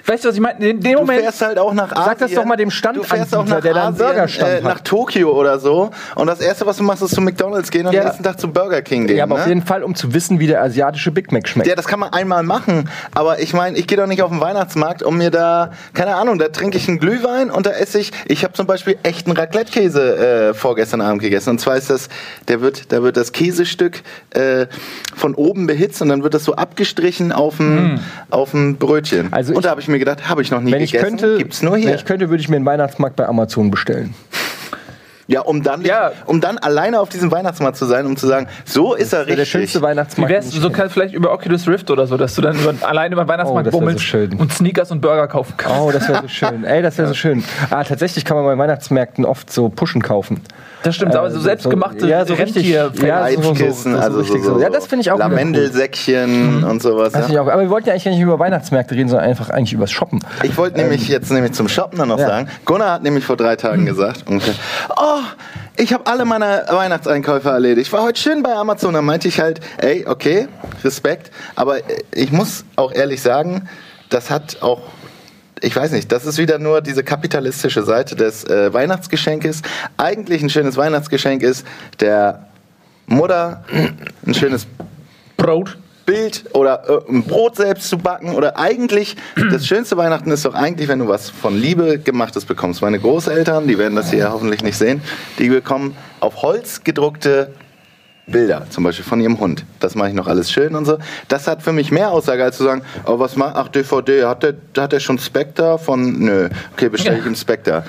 weißt du, was ich meine? In dem Du Moment. fährst halt auch nach Asien. Sag das doch mal dem Du fährst auch Standanbieter, nach der da einen Burgerstand äh, hat. nach Tokio oder so. Und das erste, was du machst, ist zu McDonalds gehen und Ja. am nächsten Tag zum Burger King gehen. Ja, aber ne? auf jeden Fall, um zu wissen, wie der asiatische Big Mac schmeckt. Ja, das kann man einmal machen, aber ich meine, ich gehe doch nicht auf den Weihnachtsmarkt, um mir da, keine Ahnung, da trinke ich einen Glühwein und da esse ich, ich habe zum Beispiel echten Raclette-Käse äh, vorgestern Abend gegessen und zwar ist das, der wird, da wird das Käsestück äh, von oben behitzt und dann wird das so abgestrichen auf dem, auf dem Brötchen. Also und da habe ich mir gedacht, habe ich noch nie wenn ich gegessen, könnte, gibt's nur wenn hier. ich könnte, würde ich mir einen Weihnachtsmarkt bei Amazon bestellen. Ja, um dann, Ja. um dann alleine auf diesem Weihnachtsmarkt zu sein, um zu sagen, so ist er Das der richtig. schönste Wie Weihnachtsmarkt. wär's, den ich so kann vielleicht über Oculus Rift oder so, dass du dann über, alleine über den Weihnachtsmarkt Oh, so bummelst schön. und Sneakers und Burger kaufen kannst. Oh, das wäre so schön. Ey, das wäre so (laughs) schön. Ah, tatsächlich kann man bei Weihnachtsmärkten oft so Pushen kaufen. Das stimmt, aber so Äh, selbstgemachte ja, so richtig, Rentier- ja, so, so, so, so, also richtig so, so, Ja, das finde ich auch wieder cool. Lavendelsäckchen und sowas. Das Ja. finde ich auch. Aber wir wollten ja eigentlich gar nicht über Weihnachtsmärkte reden, sondern einfach eigentlich übers Shoppen. Ich wollte nämlich jetzt nämlich zum Shoppen dann noch ja. sagen. Gunnar hat nämlich vor drei Tagen gesagt, ungefähr, oh, ich habe alle meine Weihnachtseinkäufe erledigt. Ich war heute schön bei Amazon. Dann meinte ich halt, ey, okay, Respekt. Aber ich muss auch ehrlich sagen, das hat auch ich weiß nicht, das ist wieder nur diese kapitalistische Seite des äh, Weihnachtsgeschenkes. Eigentlich ein schönes Weihnachtsgeschenk ist der Mutter ein schönes Brot. Bild oder äh, ein Brot selbst zu backen oder eigentlich das schönste Weihnachten ist doch eigentlich, wenn du was von Liebe gemachtes bekommst. Meine Großeltern, die werden das hier hoffentlich nicht sehen, die bekommen auf Holz gedruckte Bilder, zum Beispiel von ihrem Hund. Das mache ich noch alles schön und so. Das hat für mich mehr Aussage, als zu sagen, oh, was macht, ach, DVD, hat der, hat der schon Spectre von, nö, okay, bestelle ich ihm Spectre.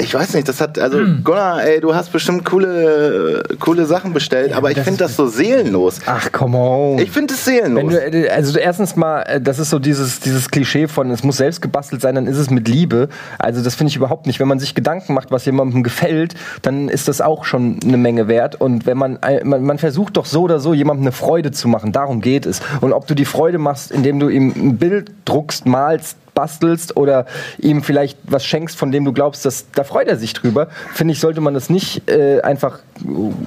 Ich weiß nicht, das hat, also Hm. Gunnar, ey, du hast bestimmt coole, coole Sachen bestellt, aber ich finde das so seelenlos. Ach, come on. Ich finde es seelenlos. du, also erstens mal, äh, das ist so dieses, dieses Klischee von, es muss selbst gebastelt sein, dann ist es mit Liebe. Also das finde ich überhaupt nicht. Wenn man sich Gedanken macht, was jemandem gefällt, dann ist das auch schon eine Menge wert. Und wenn man, äh, man, man versucht doch so oder so, jemandem eine Freude zu machen, darum geht es. Und ob du die Freude machst, indem du ihm ein Bild druckst, malst, bastelst oder ihm vielleicht was schenkst, von dem du glaubst, dass da freut er sich drüber, finde ich, sollte man das nicht äh, einfach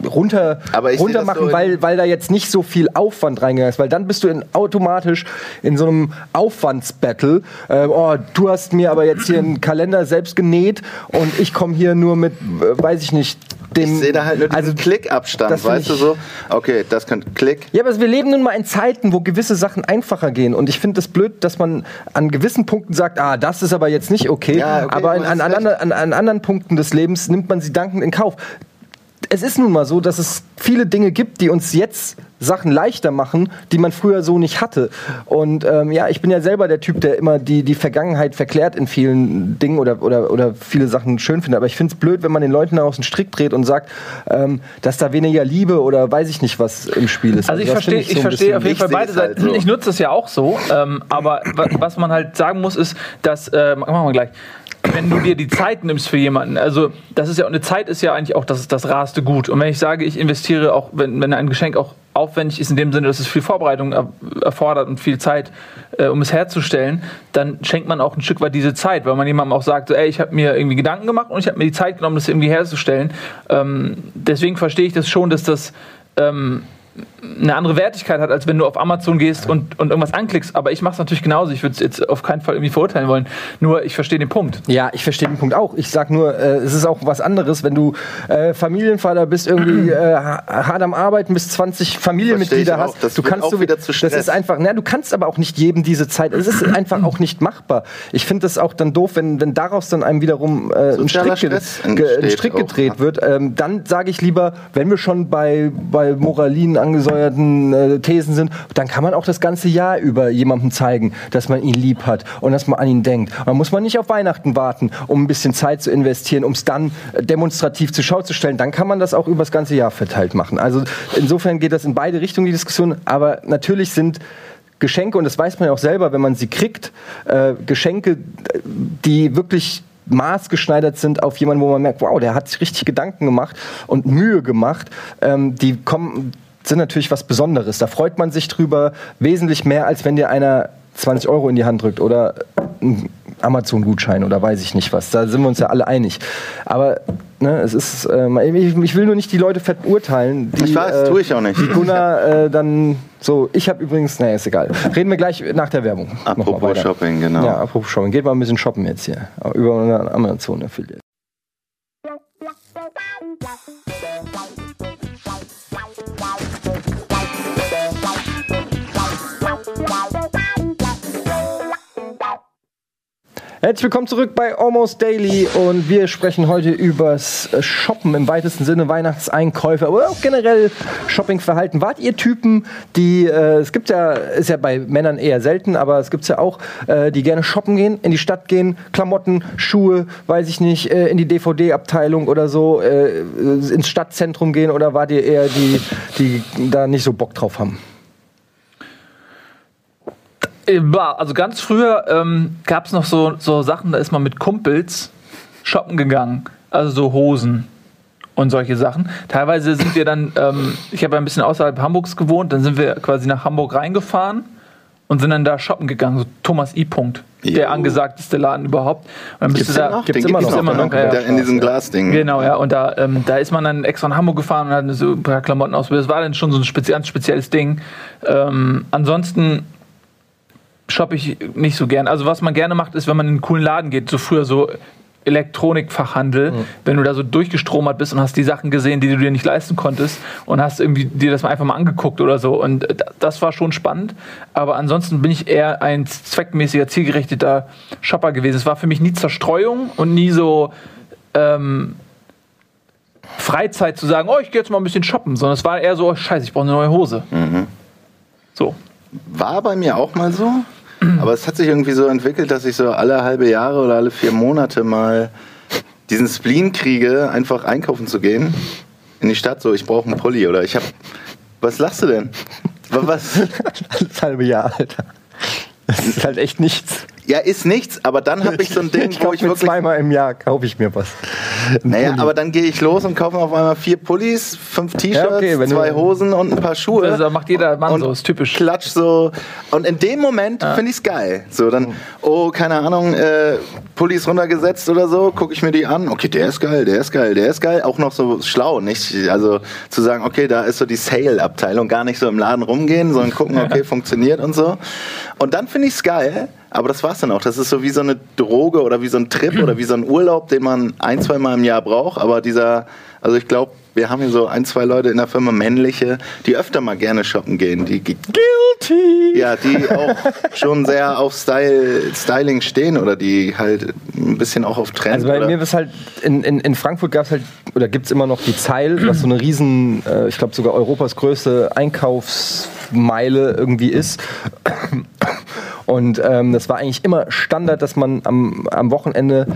runter, runter machen, weil, weil da jetzt nicht so viel Aufwand reingegangen ist, weil dann bist du in, automatisch in so einem Aufwandsbattle. Äh, oh, du hast mir aber jetzt hier einen Kalender selbst genäht und ich komme hier nur mit, äh, weiß ich nicht, dem. ich sehe da halt nur diesen also, Klickabstand, das weißt du so? Okay, das könnte Klick. ja, aber wir leben nun mal in Zeiten, wo gewisse Sachen einfacher gehen. Und ich finde es blöd, dass man an gewissen Punkten sagt, ah, das ist aber jetzt nicht okay. Ja, okay, aber in, an, an, an, an anderen Punkten des Lebens nimmt man sie dankend in Kauf. Es ist nun mal so, dass es viele Dinge gibt, die uns jetzt Sachen leichter machen, die man früher so nicht hatte. Und ähm, ja, ich bin ja selber der Typ, der immer die, die Vergangenheit verklärt in vielen Dingen oder, oder, oder viele Sachen schön findet. Aber ich finde es blöd, wenn man den Leuten daraus einen Strick dreht und sagt, ähm, dass da weniger Liebe oder weiß ich nicht was im Spiel ist. Also ich das verstehe ich so bisschen- auf jeden Fall beide halt Seiten. so. Ich nutze das ja auch so. Ähm, aber wa- was man halt sagen muss, ist, dass, äh, machen wir gleich, wenn du dir die Zeit nimmst für jemanden, also das ist ja, eine Zeit ist ja eigentlich auch das, das raste Gut. Und wenn ich sage, ich investiere auch, wenn, wenn ein Geschenk auch aufwendig ist, in dem Sinne, dass es viel Vorbereitung er, erfordert und viel Zeit, äh, um es herzustellen, dann schenkt man auch ein Stück weit diese Zeit, weil man jemandem auch sagt, so, ey, ich habe mir irgendwie Gedanken gemacht und ich habe mir die Zeit genommen, das irgendwie herzustellen. Ähm, deswegen verstehe ich das schon, dass das ähm, eine andere Wertigkeit hat, als wenn du auf Amazon gehst und, und irgendwas anklickst. Aber ich mache es natürlich genauso. Ich würde es jetzt auf keinen Fall irgendwie verurteilen wollen. Nur ich verstehe den Punkt. Ja, ich verstehe den Punkt auch. Ich sag nur, äh, es ist auch was anderes, wenn du äh, Familienvater bist, irgendwie (clears throat) äh, ha- hart am Arbeiten, bis 20 Familienmitglieder auch. hast. Das du kannst auch so, wieder zu Das Stress. ist einfach, na, du kannst aber auch nicht jedem diese Zeit. Es ist einfach auch nicht machbar. Ich finde das auch dann doof, wenn, wenn daraus dann einem wiederum äh, ein Strick, ge ein Strick auch, gedreht ja. wird. Ähm, dann sage ich lieber, wenn wir schon bei, bei Moralin angesäuerten äh, Thesen sind, dann kann man auch das ganze Jahr über jemandem zeigen, dass man ihn lieb hat und dass man an ihn denkt. Dann muss man nicht auf Weihnachten warten, um ein bisschen Zeit zu investieren, um es dann äh, demonstrativ zur Schau zu stellen. Dann kann man das auch über das ganze Jahr verteilt machen. Also insofern geht das in beide Richtungen, die Diskussion. Aber natürlich sind Geschenke, und das weiß man ja auch selber, wenn man sie kriegt, äh, Geschenke, die wirklich maßgeschneidert sind auf jemanden, wo man merkt, wow, der hat sich richtig Gedanken gemacht und Mühe gemacht, ähm, die kommen, sind natürlich was Besonderes. Da freut man sich drüber wesentlich mehr, als wenn dir einer 20 Euro in die Hand drückt oder ein Amazon-Gutschein oder weiß ich nicht was. Da sind wir uns ja alle einig. Aber ne, es ist, äh, ich, ich will nur nicht die Leute verurteilen. Die, Ich weiß, äh, tue ich auch nicht. Die Gunnar äh, dann so, ich habe übrigens, naja, ist egal. Reden wir gleich nach der Werbung. Apropos. Shopping, genau. Ja, apropos Shopping. Geht mal ein bisschen shoppen jetzt hier. Über unseren Amazon-Affiliate. Herzlich willkommen zurück bei Almost Daily und wir sprechen heute übers Shoppen im weitesten Sinne, Weihnachtseinkäufe, aber auch generell Shoppingverhalten. Wart ihr Typen, die, äh, es gibt ja, ist ja bei Männern eher selten, aber es gibt ja auch, äh, die gerne shoppen gehen, in die Stadt gehen, Klamotten, Schuhe, weiß ich nicht, äh, in die DVD-Abteilung oder so, äh, ins Stadtzentrum gehen oder wart ihr eher die, die da nicht so Bock drauf haben? Äh, Also ganz früher ähm, gab es noch so, so Sachen, da ist man mit Kumpels shoppen gegangen. Also so Hosen und solche Sachen. Teilweise sind wir dann, ähm, ich habe ein bisschen außerhalb Hamburgs gewohnt, dann sind wir quasi nach Hamburg reingefahren und sind dann da shoppen gegangen. So Thomas I. Punkt, der Jo. angesagteste Laden überhaupt. Und dann bist Gibt's du den da, noch? gibt's immer noch, immer noch, ja, Der in diesem Glasding. Genau, ja. Und da, ähm, da ist man dann extra nach Hamburg gefahren und hat so ein paar Klamotten ausprobiert. Das war dann schon so ein ganz spezielles Ding. Ähm, ansonsten shoppe ich nicht so gern. Also was man gerne macht, ist, wenn man in einen coolen Laden geht, so früher so Elektronikfachhandel, wenn du da so durchgestromert bist und hast die Sachen gesehen, die du dir nicht leisten konntest und hast irgendwie dir das mal einfach mal angeguckt oder so. Und äh, das war schon spannend. Aber ansonsten bin ich eher ein zweckmäßiger, zielgerichteter Shopper gewesen. Es war für mich nie Zerstreuung und nie so ähm, Freizeit zu sagen, oh, ich gehe jetzt mal ein bisschen shoppen, sondern es war eher so, oh, scheiße, ich brauche eine neue Hose. So. War bei mir auch mal so. Aber es hat sich irgendwie so entwickelt, dass ich so alle halbe Jahre oder alle vier Monate mal diesen Spleen kriege, einfach einkaufen zu gehen. In die Stadt so, ich brauche einen Pulli oder ich habe. Was lachst du denn? Wa- Was? (laughs) Das halbe Jahr, Alter. Das ist halt echt nichts. Ja, ist nichts, aber dann habe ich so ein Ding, (laughs) ich wo kaufe ich mir wirklich. zweimal im Jahr kaufe ich mir was. Ein Naja, Pulli. aber dann gehe ich los und kaufe auf einmal vier Pullis, fünf T-Shirts, Ja, okay, zwei Hosen und ein paar Schuhe. Also, da macht jeder Mann und so, ist typisch. Klatsch so. Und in dem Moment finde ich es geil. So, dann, oh, keine Ahnung, äh, Pullis runtergesetzt oder so, gucke ich mir die an. Okay, der ist geil, der ist geil, der ist geil. Auch noch so schlau, nicht? Also zu sagen, okay, da ist so die Sale-Abteilung, gar nicht so im Laden rumgehen, sondern gucken, okay, funktioniert und so. Und dann finde ich es geil. Aber das war's dann auch. Das ist so wie so eine Droge oder wie so ein Trip oder wie so ein Urlaub, den man ein, zwei Mal im Jahr braucht. Aber dieser, also ich glaube, wir haben hier so ein, zwei Leute in der Firma, männliche, die öfter mal gerne shoppen gehen. Die, Guilty! ja, die auch schon sehr auf Style, Styling stehen oder die halt ein bisschen auch auf Trend. Also bei oder mir ist halt, in, in, in Frankfurt gab es halt, oder gibt es immer noch die Zeil, was so eine riesen, äh, ich glaube sogar Europas größte Einkaufsmeile irgendwie ist. Und ähm, das war eigentlich immer Standard, dass man am, am Wochenende,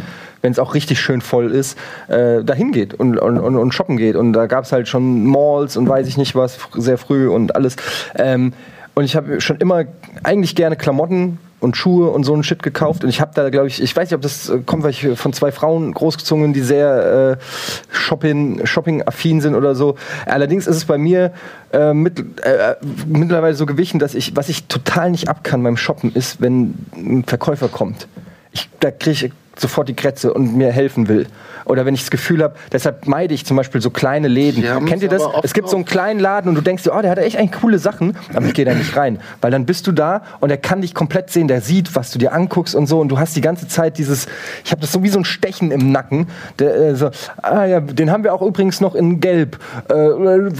wenn es auch richtig schön voll ist, äh, dahin geht und, und, und, und shoppen geht. Und da gab es halt schon Malls und weiß ich nicht was, sehr früh und alles. Ähm, und ich habe schon immer eigentlich gerne Klamotten und Schuhe und so ein Shit gekauft. Und ich habe da, glaube ich, ich weiß nicht, ob das äh, kommt, weil ich von zwei Frauen großgezogen die sehr äh, Shopping, Shopping-affin sind oder so. Allerdings ist es bei mir äh, mit, äh, mittlerweile so gewichen, dass ich, was ich total nicht ab kann beim Shoppen, ist, wenn ein Verkäufer kommt. Ich, da kriege ich sofort die Krätze und mir helfen will. Oder wenn ich das Gefühl habe, deshalb meide ich zum Beispiel so kleine Läden. Kennt ihr das? Es gibt so einen kleinen Laden und du denkst dir, oh, der hat echt eigentlich coole Sachen, aber ich gehe da nicht rein. Weil dann bist du da und er kann dich komplett sehen, der sieht, was du dir anguckst und so und du hast die ganze Zeit dieses, ich habe das so wie so ein Stechen im Nacken. Der, äh, so, ah ja, den haben wir auch übrigens noch in Gelb. Äh,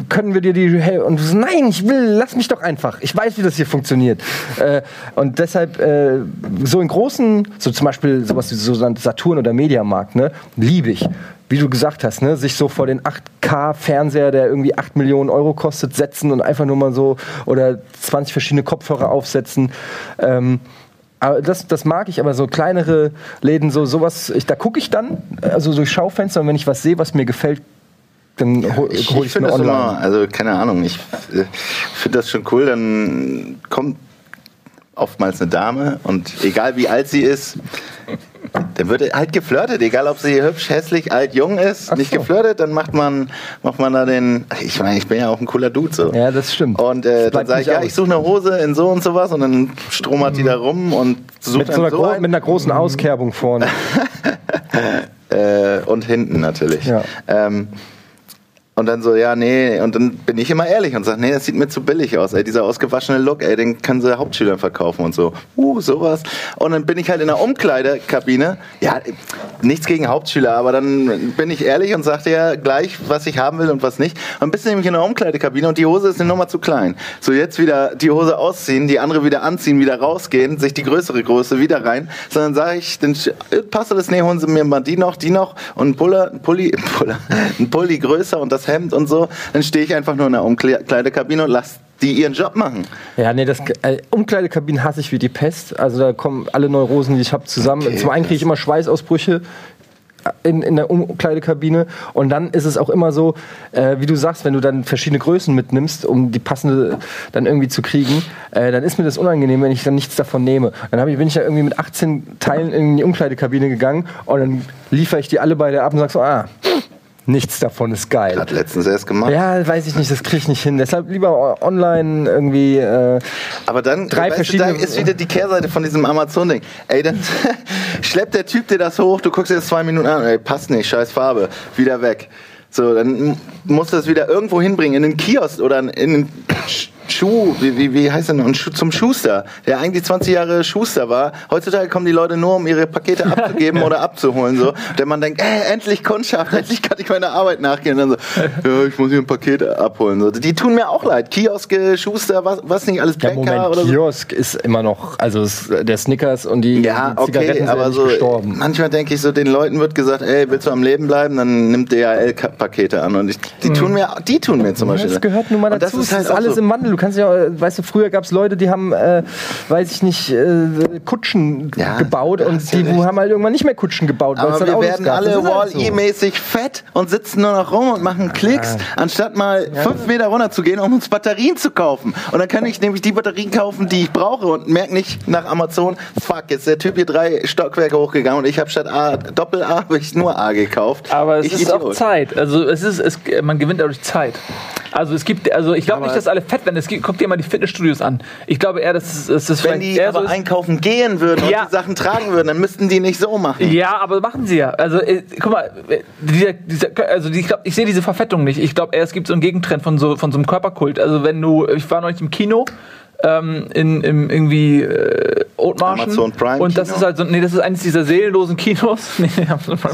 können wir dir die, hey, und du so, nein, ich will, lass mich doch einfach. Ich weiß, wie das hier funktioniert. Äh, und deshalb, äh, so in großen, so zum Beispiel sowas wie so Saturn oder Mediamarkt, ne, liebe ich wie du gesagt hast, ne, sich so vor den 8K-Fernseher, der irgendwie 8 Millionen Euro kostet, setzen und einfach nur mal so oder 20 verschiedene Kopfhörer aufsetzen. Ähm, aber das, das mag ich, aber so kleinere Läden, so sowas, ich, da gucke ich dann, also durch Schaufenster und wenn ich was sehe, was mir gefällt, dann hol, ich, hol ich ich mir das online. immer, also keine Ahnung, ich äh, finde das schon cool, dann kommt oftmals eine Dame und egal wie alt sie ist, Dann wird halt geflirtet, egal ob sie hübsch, hässlich, alt, jung ist. Ach nicht so. geflirtet, dann macht man, macht man da den. Ich meine, ich bin ja auch ein cooler Dude so. Ja, das stimmt. Und Das äh, dann bleibt sage ich, nicht ja, aus. ich suche eine Hose in so und sowas und dann stromert die da rum und sucht mit, so dann einer so mit einer großen Auskerbung vorne. (laughs) äh, und hinten natürlich. Ja. Ähm, und dann so, ja, nee, und dann bin ich immer ehrlich und sage, nee, das sieht mir zu billig aus, ey, dieser ausgewaschene Look, ey, den können sie Hauptschülern verkaufen und so. Uh, sowas. Und dann bin ich halt in der Umkleidekabine, ja, nichts gegen Hauptschüler, aber dann bin ich ehrlich und sagte ja gleich, was ich haben will und was nicht. Und bist nämlich in der Umkleidekabine und die Hose ist eine Nummer zu klein. So, jetzt wieder die Hose ausziehen, die andere wieder anziehen, wieder rausgehen, sich die größere Größe wieder rein, sondern sage ich, dann äh, passt das, nee, holen Sie mir mal die noch, die noch und ein Puller, ein Pulli, (laughs) ein Pulli größer und das Hemd und so, dann stehe ich einfach nur in der Umkleidekabine und lass die ihren Job machen. Ja, nee, das äh, Umkleidekabinen hasse ich wie die Pest. Also da kommen alle Neurosen, die ich habe, zusammen. Okay, Zum einen kriege ich immer Schweißausbrüche in, in der Umkleidekabine und dann ist es auch immer so, äh, wie du sagst, wenn du dann verschiedene Größen mitnimmst, um die passende dann irgendwie zu kriegen, äh, dann ist mir das unangenehm, wenn ich dann nichts davon nehme. Dann ich, bin ich ja irgendwie mit 18 Teilen in die Umkleidekabine gegangen und dann liefere ich die alle beide ab und sag so, ah, nichts davon ist geil. Hat letztens erst gemacht. Ja, weiß ich nicht, das kriege ich nicht hin. Deshalb lieber online irgendwie. Äh, Aber dann Drei weißt verschiedene- Du, da ist wieder die Kehrseite von diesem Amazon-Ding. Ey, dann (laughs) schleppt der Typ dir das hoch, du guckst dir das zwei Minuten an, ey, passt nicht, scheiß Farbe, wieder weg. So, dann musst du das wieder irgendwo hinbringen, in den Kiosk oder in den Sch- Schuh, wie, wie, wie heißt denn, und Schu- zum Schuster, der eigentlich 20 Jahre Schuster war. Heutzutage kommen die Leute nur, um ihre Pakete abzugeben (laughs) oder abzuholen. So. Denn man denkt, ey, endlich Kundschaft, (laughs) endlich kann ich meiner Arbeit nachgehen. Und dann so, ja, ich muss hier ein Paket abholen. So. Die tun mir auch leid. Kioske, Schuster, was, was nicht alles, ja, Bäcker Moment, oder so. Kiosk ist immer noch, also der Snickers und die, Ja, die Zigaretten okay, sind aber so gestorben. manchmal denke ich so, den Leuten wird gesagt, ey, willst du am Leben bleiben, dann nimm DHL-Pakete an und ich, die tun mir, die tun mir zum Beispiel. Das gehört nun mal dazu. Das ist halt alles so. im Wandel. Du kannst ja, äh, weißt du, früher gab es Leute, die haben, äh, weiß ich nicht, äh, Kutschen Ja, gebaut und die recht. haben halt irgendwann nicht mehr Kutschen gebaut, Aber dann wir Autos werden gab. Alle halt so. Wall-E-mäßig fett und sitzen nur noch rum und machen Klicks, anstatt mal fünf Meter runter zu gehen, um uns Batterien zu kaufen. Und dann kann ich nämlich die Batterien kaufen, die ich brauche und merke nicht nach Amazon, fuck, jetzt ist der Typ hier drei Stockwerke hochgegangen und ich habe statt A, Doppel-A, habe ich nur A gekauft. Aber es ich ist auch Idiot. Zeit. Also es ist, es, man gewinnt dadurch Zeit. Also es gibt, also ich glaube nicht, dass alle fett werden. Es gibt, guck dir mal die Fitnessstudios an. Ich glaube eher, dass es, dass es Wenn die eher aber so ist. einkaufen gehen würden Ja. und die Sachen tragen würden, dann müssten die nicht so machen. Ja, aber machen sie ja. Also äh, guck mal, äh, dieser, dieser, also die, ich, ich sehe diese Verfettung nicht. Ich glaube, es gibt so einen Gegentrend von so von so einem Körperkult. Also wenn du, ich war neulich im Kino. Ähm, in, im irgendwie äh, Othmarschen. Amazon Prime und das Kino? ist halt so, nee, das ist eines dieser seelenlosen Kinos. (laughs) Nee.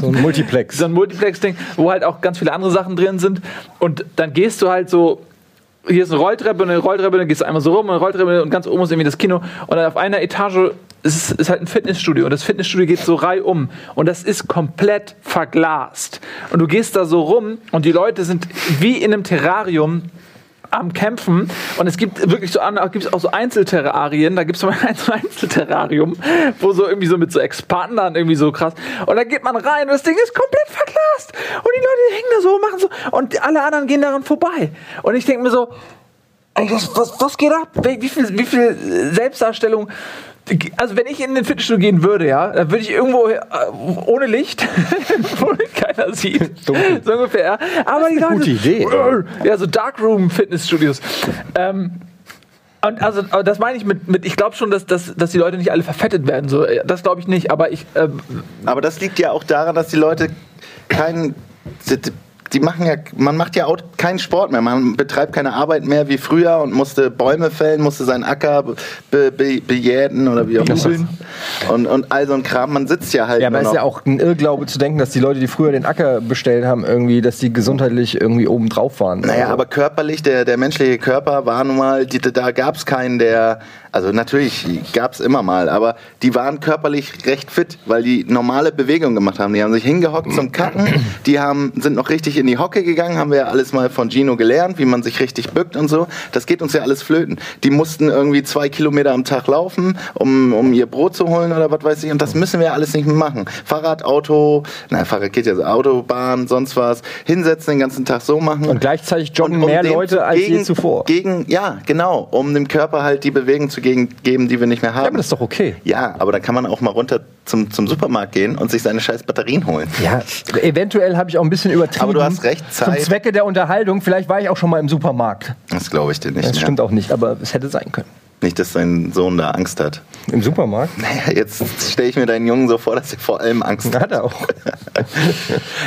So ein Multiplex. so ein Multiplex-Ding, wo halt auch ganz viele andere Sachen drin sind. Und dann gehst du halt so. Hier ist eine Rolltreppe, eine Rolltreppe, dann gehst du einmal so rum, eine Rolltreppe und ganz oben ist irgendwie das Kino. Und dann auf einer Etage ist, ist halt ein Fitnessstudio. Und das Fitnessstudio geht so reihum. Und das ist komplett verglast. Und du gehst da so rum und die Leute sind wie in einem Terrarium am Kämpfen. Und es gibt wirklich so an- gibt's auch so Einzelterrarien, da gibt es (laughs) so ein Einzelterrarium, wo so irgendwie so mit so Expandern irgendwie so krass. Und da geht man rein und das Ding ist komplett verglast. Und die Leute hängen da so, machen so und alle anderen gehen daran vorbei. Und ich denke mir so, ey, was, was, was geht ab? Wie viel, wie viel Selbstdarstellung? Also wenn ich in den Fitnessstudio gehen würde, ja, dann würde ich irgendwo äh, ohne Licht, (laughs) wo keiner sieht, (laughs) Dunkel. so ungefähr. ja. Aber die eine Leute, gute Idee. ja, so Darkroom Fitnessstudios. Ähm, und also, aber das meine ich mit, mit ich glaube schon, dass, dass, dass die Leute nicht alle verfettet werden. So, äh, das glaube ich nicht, aber ich, ähm, Aber das liegt ja auch daran, dass die Leute keinen. Die, machen ja, man macht ja auch keinen Sport mehr. Man betreibt keine Arbeit mehr wie früher und musste Bäume fällen, musste seinen Acker be, be, bejäten oder wie auch immer. Und, und all so ein Kram. Man sitzt ja halt. Ja, aber es ist ja auch ein Irrglaube zu denken, dass die Leute, die früher den Acker bestellt haben, irgendwie, dass die gesundheitlich irgendwie oben drauf waren. Naja, Also- aber körperlich, der, der menschliche Körper war nun mal, die, da gab es keinen, der, also natürlich gab es immer mal, aber die waren körperlich recht fit, weil die normale Bewegung gemacht haben. Die haben sich hingehockt zum Kacken, die haben, sind noch richtig in die Hocke gegangen, haben wir ja alles mal von Gino gelernt, wie man sich richtig bückt und so. Das geht uns ja alles flöten. Die mussten irgendwie zwei Kilometer am Tag laufen, um, um ihr Brot zu holen oder was weiß ich, und das müssen wir alles nicht mehr machen. Fahrrad, Auto, na, Fahrrad geht ja so, Autobahn, sonst was, hinsetzen, den ganzen Tag so machen. und gleichzeitig joggen Und um mehr Leute als gegen, je zuvor. Gegen, ja, genau, um dem Körper halt die Bewegung zu gegen, geben, die wir nicht mehr haben. ja, aber das ist doch okay. Ja, aber da kann man auch mal runter zum, zum Supermarkt gehen und sich seine scheiß Batterien holen. Ja, eventuell habe ich auch ein bisschen übertrieben. Aber du hast recht, Zum Zeit- Zwecke der Unterhaltung, vielleicht war ich auch schon mal im Supermarkt. Das glaube ich dir nicht. Das mehr. stimmt auch nicht, aber es hätte sein können. Nicht, dass dein Sohn da Angst hat. Im Supermarkt? Naja, jetzt stelle ich mir deinen Jungen so vor, dass er vor allem Angst hat. Hat er auch.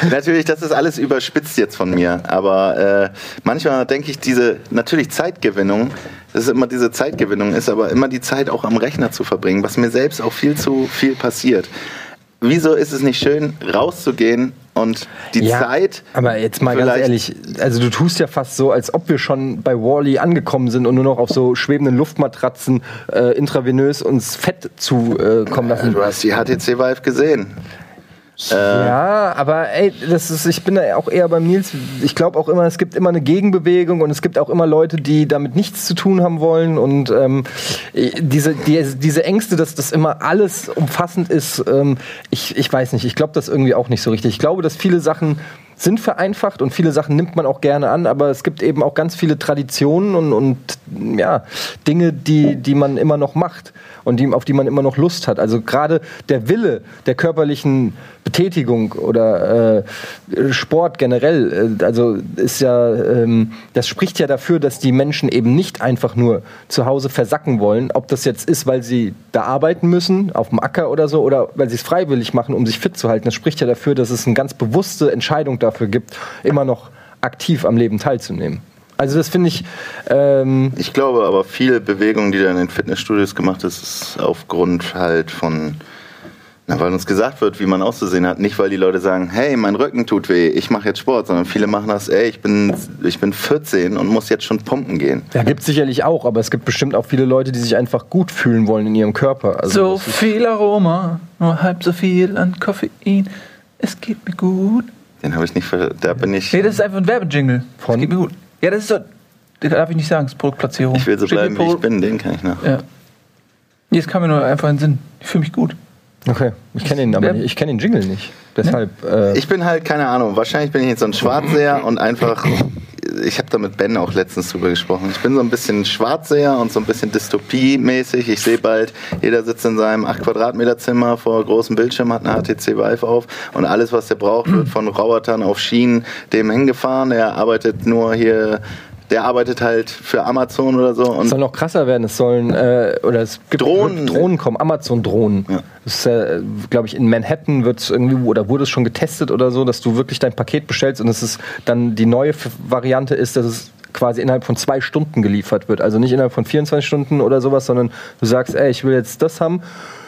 (laughs) Natürlich, das ist alles überspitzt jetzt von mir, aber äh, manchmal denke ich, diese natürlich Zeitgewinnung, das ist immer diese Zeitgewinnung, ist aber immer die Zeit auch am Rechner zu verbringen, was mir selbst auch viel zu viel passiert. Wieso ist es nicht schön, rauszugehen und die Zeit. Aber jetzt mal ganz ehrlich, also du tust ja fast so, als ob wir schon bei Wally angekommen sind und nur noch auf so schwebenden Luftmatratzen äh, intravenös uns Fett zukommen äh, kommen lassen. Du hast die HTC Vive gesehen. Ja, aber ey, das ist, ich bin da auch eher beim Nils. Ich glaube auch immer, es gibt immer eine Gegenbewegung und es gibt auch immer Leute, die damit nichts zu tun haben wollen. Und ähm, diese, die, diese Ängste, dass das immer alles umfassend ist, ähm, ich, ich weiß nicht, ich glaube das irgendwie auch nicht so richtig. Ich glaube, dass viele Sachen sind vereinfacht und viele Sachen nimmt man auch gerne an, aber es gibt eben auch ganz viele Traditionen und, und ja, Dinge, die, die man immer noch macht und die, auf die man immer noch Lust hat. Also gerade der Wille der körperlichen Betätigung oder äh, Sport generell, äh, also ist ja, ähm, das spricht ja dafür, dass die Menschen eben nicht einfach nur zu Hause versacken wollen, ob das jetzt ist, weil sie da arbeiten müssen, auf dem Acker oder so, oder weil sie es freiwillig machen, um sich fit zu halten. Das spricht ja dafür, dass es eine ganz bewusste Entscheidung dafür gibt, immer noch aktiv am Leben teilzunehmen. Also das finde ich, ähm, Ich glaube aber, viele Bewegungen, die da in den Fitnessstudios gemacht ist, ist aufgrund halt von, na, weil uns gesagt wird, wie man auszusehen hat. Nicht, weil die Leute sagen, hey, mein Rücken tut weh, ich mache jetzt Sport, sondern viele machen das, ey, ich bin, ich bin 14 und muss jetzt schon pumpen gehen. ja, gibt es sicherlich auch, aber es gibt bestimmt auch viele Leute, die sich einfach gut fühlen wollen in ihrem Körper. Also So viel Aroma, nur halb so viel an Koffein. Es geht mir gut. Den habe ich nicht, ver da bin ich, Nee, das ist einfach ein Werbejingle. Von? Es geht mir gut. Ja, das ist so. Das darf ich nicht sagen, das ist Produktplatzierung. ich will so Steht bleiben, wie ich bin, den kann ich noch. Ja. Nee, es kam mir nur einfach in den Sinn. Ich fühle mich gut. Okay, ich kenne ihn aber nicht. Ich kenne den Jingle nicht. Deshalb. Äh, Ich bin halt, keine Ahnung, wahrscheinlich bin ich jetzt so ein Schwarzseher und einfach, ich habe da mit Ben auch letztens drüber gesprochen. Ich bin so ein bisschen Schwarzseher und so ein bisschen Dystopie-mäßig. Ich sehe bald, jeder sitzt in seinem 8 Quadratmeter Zimmer vor großem Bildschirm, hat eine HTC Vive auf und alles, was er braucht, wird von Robotern auf Schienen dem hingefahren. Er arbeitet nur hier, der arbeitet halt für Amazon oder so. es Und soll noch krasser werden. Es sollen, äh, oder es gibt Drohnen. Drohnen kommen, Amazon-Drohnen. Ja. Das ist, äh, glaube ich, in Manhattan wird es irgendwie, oder wurde es schon getestet oder so, dass du wirklich dein Paket bestellst und es ist dann die neue Variante ist, dass es quasi innerhalb von zwei Stunden geliefert wird. Also nicht innerhalb von 24 Stunden oder sowas, sondern du sagst, ey, ich will jetzt das haben.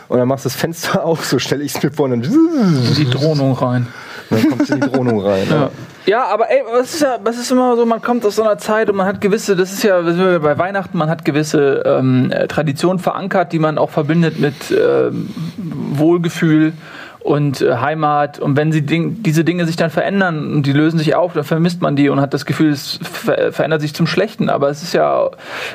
Und dann machst du das Fenster (laughs) auf, so stelle ich es mir vor, und dann, Die Drohnung rein. Dann kommst du in die Drohnung rein. Ja. ja, aber ey, was ist, ja, was ist immer so, man kommt aus so einer Zeit und man hat gewisse, das ist ja das sind wir bei Weihnachten, man hat gewisse ähm, äh, Traditionen verankert, die man auch verbindet mit ähm, Wohlgefühl und äh, Heimat. Und wenn sie Ding, diese Dinge sich dann verändern und die lösen sich auf, dann vermisst man die und hat das Gefühl, es ver verändert sich zum Schlechten. Aber es ist ja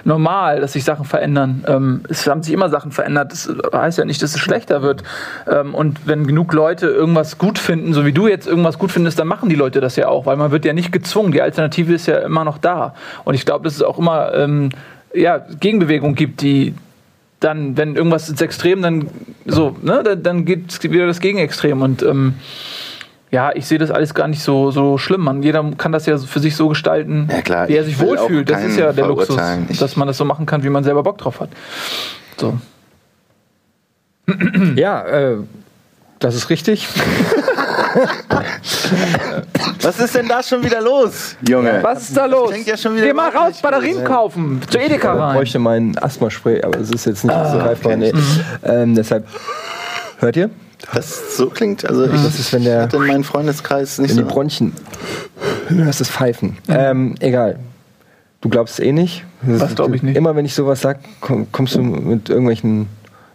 normal, dass sich Sachen verändern. Ähm, es haben sich immer Sachen verändert. Das heißt ja nicht, dass es schlechter wird. Ähm, und wenn genug Leute irgendwas gut finden, so wie du jetzt irgendwas gut findest, dann machen die Leute das ja auch, weil man wird ja nicht gezwungen. Die Alternative ist ja immer noch da. Und ich glaube, dass es auch immer ähm, ja, Gegenbewegung gibt, die dann, wenn irgendwas ins Extrem, dann so, ne, dann, dann geht wieder das Gegenextrem. Und ähm, ja, ich sehe das alles gar nicht so, so schlimm. Man, jeder kann das ja für sich so gestalten, Ja, klar, wie er ich sich wohlfühlt. Das ist ja der Luxus. Ich- dass man das so machen kann, wie man selber Bock drauf hat. So. Ja, äh, das ist richtig. (laughs) (laughs) was ist denn da schon wieder los, Junge? Was ist da los? ja schon wieder Geh mal raus, Batterien kaufen. Zu Edeka Ich rein. bräuchte mein Asthma-Spray, aber es ist jetzt nicht so greifbar. kenn Nee. ich Ähm, deshalb, hört ihr? Das so klingt, also ich Das ist, wenn der- hatte in meinem Freundeskreis nicht In die so. Bronchien. Du hörst das Pfeifen. Ähm, egal. Du glaubst es eh nicht. Was glaub ich nicht? Immer wenn ich sowas sag, komm, kommst du mit irgendwelchen,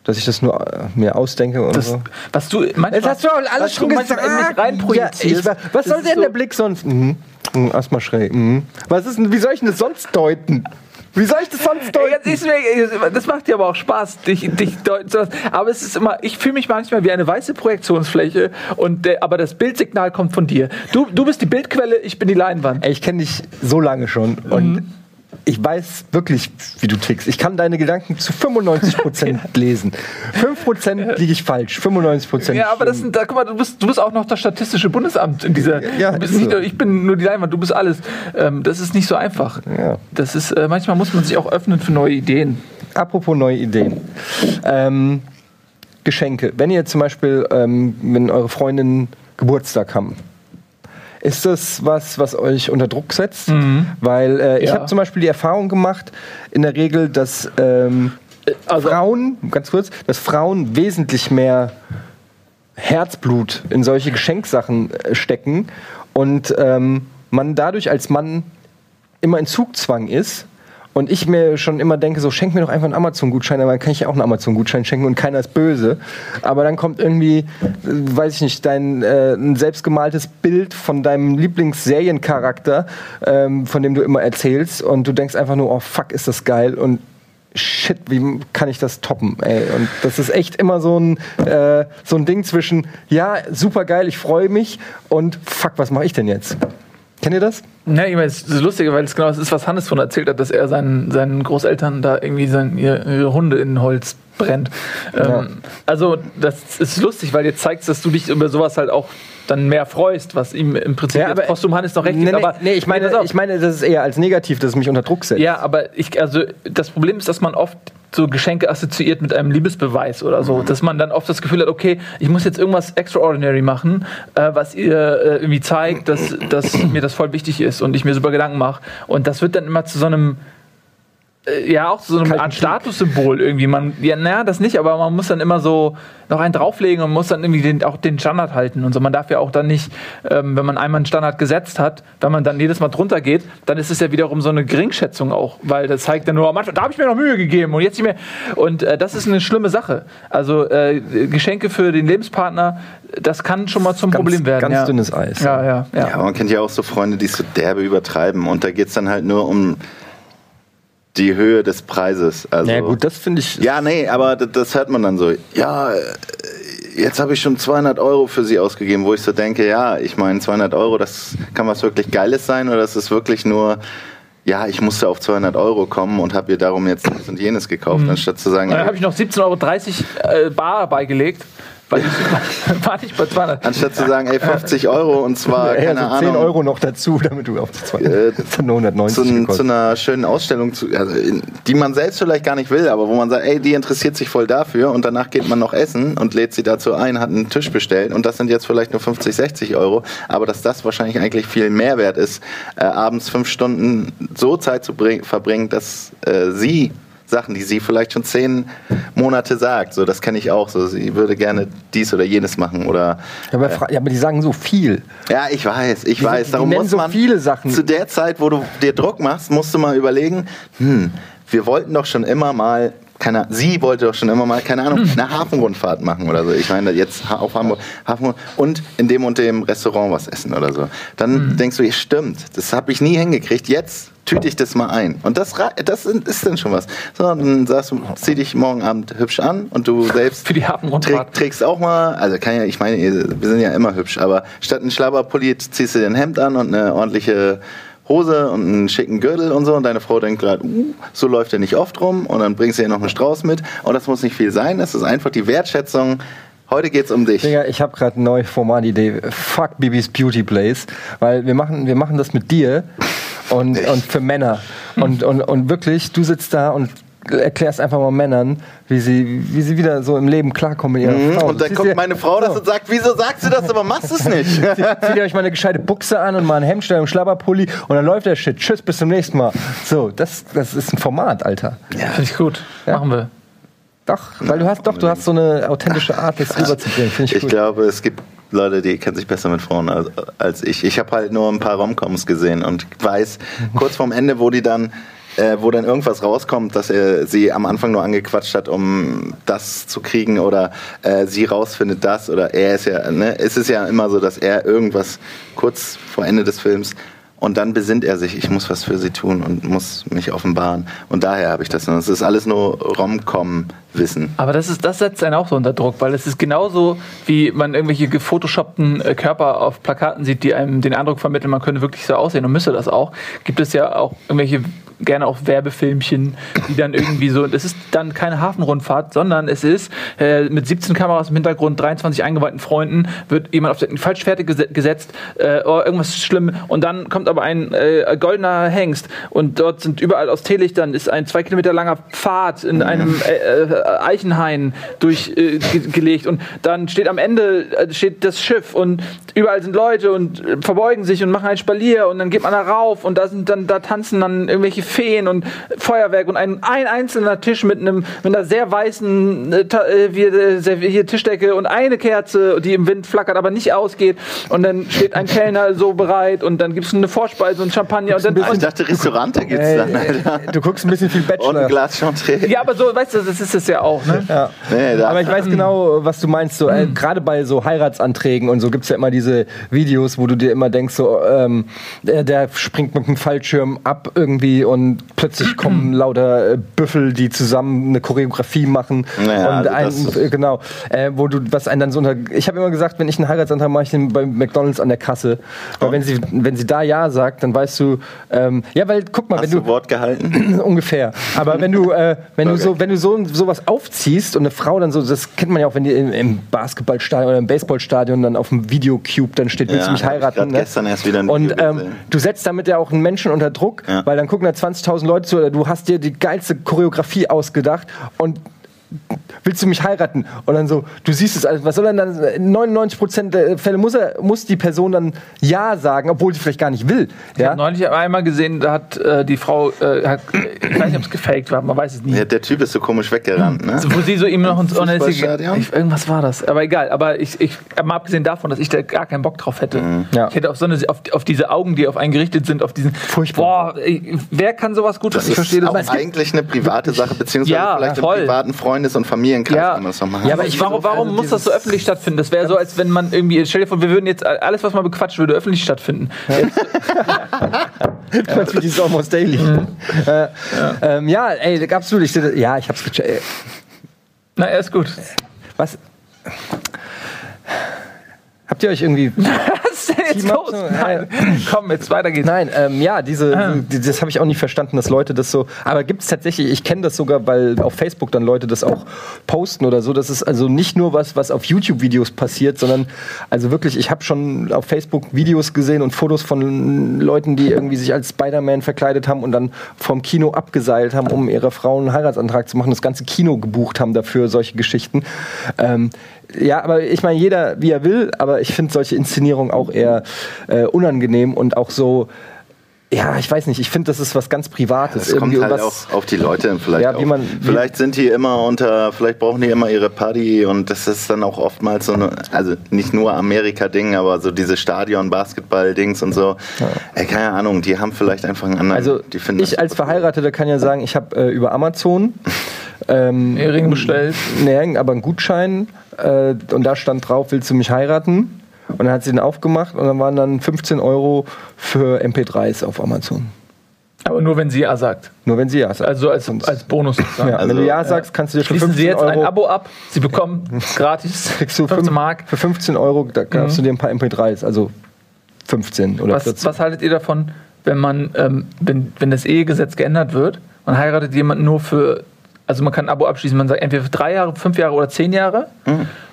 dass ich das nur äh, mir ausdenke und Das, so. was du manchmal, Jetzt hast du auch alles schon gesagt. Ja, ich, was Das soll denn so- der Blick sonst? Mhm. Mhm, Erstmal schräg. Mhm. Was ist denn, wie soll ich denn das sonst deuten? Wie soll ich das sonst deuten? mir, das macht dir aber auch Spaß, dich, dich deuten zu lassen. Aber es ist immer, ich fühle mich manchmal wie eine weiße Projektionsfläche, und der, aber das Bildsignal kommt von dir. Du, du bist die Bildquelle, ich bin die Leinwand. Ey, ich kenne dich so lange schon und ich weiß wirklich, wie du tickst. Ich kann deine Gedanken zu 95 Prozent (laughs) lesen. 5 Prozent liege ich falsch, 95 Prozent. Ja, aber das sind, da, guck mal, du bist, du bist auch noch das Statistische Bundesamt in dieser. Ja, nicht, so. nur- ich bin nur die Leinwand, du bist alles. Ähm, das ist nicht so einfach. Ja. Das ist, äh, manchmal muss man sich auch öffnen für neue Ideen. Apropos neue Ideen. Ähm, Geschenke. Wenn ihr zum Beispiel, ähm, wenn eure Freundinnen Geburtstag haben, ist das was, was euch unter Druck setzt? Weil äh, ich Ja. habe zum Beispiel die Erfahrung gemacht, in der Regel, dass ähm, Also, Frauen, ganz kurz, dass Frauen wesentlich mehr Herzblut in solche Geschenksachen äh, stecken und ähm, man dadurch als Mann immer in Zugzwang ist. Und ich mir schon immer denke, so schenk mir doch einfach einen Amazon-Gutschein, aber dann kann ich ja auch einen Amazon-Gutschein schenken und keiner ist böse. Aber dann kommt irgendwie, äh, weiß ich nicht, dein äh, ein selbstgemaltes Bild von deinem Lieblingsseriencharakter, ähm, von dem du immer erzählst und du denkst einfach nur, oh fuck, ist das geil und shit, wie kann ich das toppen, ey? Und das ist echt immer so ein, äh, so ein Ding zwischen, ja, super geil, ich freue mich und fuck, was mache ich denn jetzt? Kennt ihr das? Ja, ich meine, es ist lustig, weil es genau das ist, was Hannes von erzählt hat, dass er seinen, seinen Großeltern da irgendwie sein, ihre, ihre Hunde in Holz brennt. Ja. Ähm, also, das ist lustig, weil dir zeigst, dass du dich über sowas halt auch dann mehr freust, was ihm im Prinzip Ja, aber- Postum Hannes noch recht nee, gibt. nee, Aber nee, ich meine, ich meine, das ist eher als negativ, dass es mich unter Druck setzt. Ja, aber ich, also das Problem ist, dass man oft so Geschenke assoziiert mit einem Liebesbeweis oder so. Dass man dann oft das Gefühl hat, okay, ich muss jetzt irgendwas extraordinary machen, äh, was ihr äh, irgendwie zeigt, dass, dass mir das voll wichtig ist und ich mir super Gedanken mache. Und das wird dann immer zu so einem ja, auch so Kalten Art. Statussymbol irgendwie. Man, ja, naja, das nicht, aber man muss dann immer so noch einen drauflegen und muss dann irgendwie den, auch den Standard halten und so. Man darf ja auch dann nicht, ähm, wenn man einmal einen Standard gesetzt hat, wenn man dann jedes Mal drunter geht, dann ist es ja wiederum so eine Geringschätzung auch, weil das zeigt dann nur, am Anfang, da habe ich mir noch Mühe gegeben und jetzt nicht mehr. Und äh, das ist eine schlimme Sache. Also äh, Geschenke für den Lebenspartner, das kann schon mal zum Ganz- Problem werden. ganz ja. dünnes Eis. Ja, ja, ja. Ja, aber man kennt ja auch so Freunde, die es so derbe übertreiben. Und da geht es dann halt nur um die Höhe des Preises. Also, Ja, gut, das finde ich. Ja, nee, aber das, das hört man dann so. Ja, äh, jetzt habe ich schon 200 Euro für sie ausgegeben, wo ich so denke, ja, ich meine 200 Euro, das kann was wirklich Geiles sein oder ist es wirklich nur, ja, ich musste auf 200 Euro kommen und habe ihr darum jetzt dies und jenes gekauft, anstatt zu sagen, dann habe ich noch 17,30 Euro äh, Bar beigelegt, weil ich (laughs) war nicht bei 200. anstatt zu sagen, ey, 50 Euro und zwar, Ja, keine so Ahnung. 10 Euro noch dazu, damit du auf die zwei. Äh, (laughs) das hat nur 190 zu, zu einer schönen Ausstellung, zu, also die man selbst vielleicht gar nicht will, aber wo man sagt, ey, die interessiert sich voll dafür und danach geht man noch essen und lädt sie dazu ein, hat einen Tisch bestellt und das sind jetzt vielleicht nur 50, 60 Euro, aber dass das wahrscheinlich eigentlich viel Mehrwert ist, äh, abends fünf Stunden so Zeit zu bring, verbringen, dass äh, sie Sachen, die sie vielleicht schon zehn Monate sagt, so das kenne ich auch, so sie würde gerne dies oder jenes machen oder Ja, aber, fra- ja, aber die sagen so viel. ja, ich weiß, ich Die- weiß. Darum muss so man viele Sachen. zu der Zeit, wo du dir Druck machst, musst du mal überlegen, hm, wir wollten doch schon immer mal, keine, sie wollte doch schon immer mal, keine Ahnung, (laughs) eine Hafenrundfahrt machen oder so. Ich meine, jetzt auf Hamburg, Hafen und in dem und dem Restaurant was essen oder so. Dann denkst du, ja, stimmt, das habe ich nie hingekriegt. Jetzt tüte ich das mal ein. Und das, das ist dann schon was. So, dann sagst du, zieh dich morgen Abend hübsch an und du selbst (laughs) Für die. Träg, trägst auch mal, also kann ja, ich meine, wir sind ja immer hübsch, aber statt ein Schlabberpulli ziehst du dir ein Hemd an und eine ordentliche Hose und einen schicken Gürtel und so und deine Frau denkt gerade, uh, so läuft er nicht oft rum und dann bringst du ihr noch einen Strauß mit und das muss nicht viel sein, das ist einfach die Wertschätzung. Heute geht's um dich. Digga, ich habe gerade eine neue Formatidee. Fuck Bibis Beauty Place. Weil wir machen, wir machen das mit dir und, und für Männer. Und, und, und wirklich, du sitzt da und erklärst einfach mal Männern, wie sie, wie sie wieder so im Leben klarkommen mit ihrer Frau. Mhm. Und dann kommt meine Frau das und sagt, wieso sagst du das, aber machst es nicht? (laughs) Zieht ihr euch mal eine gescheite Buchse an und mal ein Hemdstell und Schlabberpulli und dann läuft der Shit. Tschüss, bis zum nächsten Mal. So, das, das ist ein Format, Alter. Finde ich gut. Ja. Machen wir. Doch, weil du hast doch, du hast so eine authentische Art, das rüberzubringen. Finde ich, Ich gut. glaube, es gibt Leute, die kennen sich besser mit Frauen als, als ich. Ich habe halt nur ein paar Romcoms gesehen und weiß kurz vorm Ende, wo die dann, äh, wo dann irgendwas rauskommt, dass er sie am Anfang nur angequatscht hat, um das zu kriegen oder äh, sie rausfindet das oder er ist ja, ne, es ist ja immer so, dass er irgendwas kurz vor Ende des Films und dann besinnt er sich, ich muss was für sie tun und muss mich offenbaren. Und daher habe ich das. Und es ist alles nur Rom-Com-Wissen. Aber das, ist, das setzt einen auch so unter Druck, weil es ist genauso, wie man irgendwelche gefotoshoppten äh, Körper auf Plakaten sieht, die einem den Eindruck vermitteln, man könnte wirklich so aussehen und müsste das auch. Gibt es ja auch irgendwelche gerne auch Werbefilmchen, die dann irgendwie so, es ist dann keine Hafenrundfahrt, sondern es ist äh, mit 17 Kameras im Hintergrund, 23 eingeweihten Freunden, wird jemand auf den Falschfährte gese- gesetzt, äh, oh, irgendwas ist schlimm und dann kommt aber ein äh, goldener Hengst und dort sind überall aus Teelichtern, ist ein zwei Kilometer langer Pfad in einem äh, äh, Eichenhain durchgelegt äh, gelegt und dann steht am Ende steht das Schiff und überall sind Leute und verbeugen sich und machen ein Spalier und dann geht man da rauf und da sind dann da tanzen dann irgendwelche Feen und Feuerwerk und ein, ein einzelner Tisch mit einem mit einer sehr weißen äh, äh, äh, Tischdecke und eine Kerze, die im Wind flackert, aber nicht ausgeht und dann steht ein Kellner so bereit und dann gibt es eine Vorspeise und Champagner und dann Ich dachte, Restaurante gibt's Ey, dann, Alter. du guckst ein bisschen viel Und ein Bachelor. Glas Chantre. ja, aber so, weißt du, das ist es ja auch, ne? Ja. Nee, Aber ich weiß genau, was du meinst. So, äh, Gerade bei so Heiratsanträgen und so gibt es ja immer diese Videos, wo du dir immer denkst, so, ähm, der, der springt mit dem Fallschirm ab irgendwie und plötzlich (clears throat) kommen lauter äh, Büffel, die zusammen eine Choreografie machen. Naja, und also ein, äh, genau, äh, wo du was einen dann so unter. Ich habe immer gesagt, wenn ich einen Heiratsantrag mache, ich den bei McDonalds an der Kasse. Weil wenn sie, wenn sie da Ja sagt, dann weißt du, ähm, ja, weil guck mal, hast wenn du Wort gehalten? (clears throat) ungefähr. Aber wenn du, äh, wenn du Okay. so, wenn du so sowas aufziehst und eine Frau dann so, das kennt man ja auch, wenn die im, im Basketballstadion oder im Baseballstadion dann auf dem Videocube dann steht, willst du Ja, mich hab ich heiraten? grad ne? gestern erst wieder ein Und Video ähm, du setzt damit ja auch einen Menschen unter Druck, Ja. weil dann gucken da 20.000 Leute zu oder du hast dir die geilste Choreografie ausgedacht und willst du mich heiraten? Und dann so, du siehst es, also was soll denn dann, in 99% der Fälle muss, er, muss die Person dann Ja sagen, obwohl sie vielleicht gar nicht will. Ich Ja? habe neulich einmal gesehen, da hat äh, die Frau, äh, hat, ich weiß nicht, ob es gefaked war, man weiß es nie. Ja, der Typ ist so komisch weggerannt, ne? Wo sie so ihm noch ins? Ich- Irgendwas war das. Aber egal. Aber ich, ich mal abgesehen davon, dass ich da gar keinen Bock drauf hätte. Ja. Ich hätte auf so eine, auf, auf diese Augen, die auf einen gerichtet sind, auf diesen. Furchtbar. Boah, ey, wer kann sowas gut? Das ich verstehe ist das. auch eigentlich eine private Sache, beziehungsweise Ja, vielleicht voll. im privaten Freundes- und Familienkreis Ja. kann man das noch machen. Ja, aber ich, warum, warum also muss das so öffentlich stattfinden? Das wäre so, als wenn man irgendwie, stell dir vor, wir würden jetzt alles, was man bequatscht, würde öffentlich stattfinden. Meinst du dieses Almost Daily? Äh, ähm, ja, ey, absolut. Ich, ja, ich hab's gecheckt. Ey, Na, er ist gut. Was? Habt ihr euch irgendwie. (laughs) Was ist denn jetzt los? so? Nein. (laughs) Komm, jetzt weiter geht's. Nein, ähm, ja, diese, die- das habe ich auch nie verstanden, dass Leute das so. Aber gibt es tatsächlich, ich kenne das sogar, weil auf Facebook dann Leute das auch posten oder so. Das ist also nicht nur was, was auf YouTube-Videos passiert, sondern also wirklich, ich habe schon auf Facebook Videos gesehen und Fotos von Leuten, die irgendwie sich als Spider-Man verkleidet haben und dann vom Kino abgeseilt haben, um ihrer Frau einen Heiratsantrag zu machen, das ganze Kino gebucht haben dafür, solche Geschichten. Ähm, ja, aber ich meine, jeder wie er will, aber ich finde solche Inszenierungen auch eher äh, unangenehm und auch so, ja, ich weiß nicht, ich finde, das ist was ganz Privates. Es kommt irgendwie halt was, auch auf die Leute vielleicht Ja, wie man- wie- vielleicht sind die immer unter, vielleicht brauchen die immer ihre Party und das ist dann auch oftmals so eine, also nicht nur Amerika-Ding, aber so diese Stadion-Basketball-Dings und so. Ey, keine Ahnung, die haben vielleicht einfach einen anderen. Also die finden ich das als. Verheirateter kann ja sagen, ich habe äh, über Amazon (laughs) ähm, Ehering bestellt. Nee, aber einen Gutschein äh, und da stand drauf, willst du mich heiraten? Und dann hat sie den aufgemacht und dann waren dann 15 Euro für MP3s auf Amazon. Aber nur, wenn sie Ja sagt. Nur wenn sie ja sagt. Also als, Sonst- als Bonus (laughs) sozusagen. ja, also, wenn du ja sagst, kannst du dir Schließen 15 Sie jetzt Euro ein Abo ab. Sie bekommen (laughs) gratis kriegst du 15 fünf- Mark. Für 15 Euro, da darfst du dir ein paar MP3s, also 15 oder Was, 14. was haltet ihr davon, wenn man, ähm, wenn, wenn das Ehegesetz geändert wird, man heiratet jemanden nur für, also man kann ein Abo abschließen, man sagt entweder drei Jahre, fünf Jahre oder zehn Jahre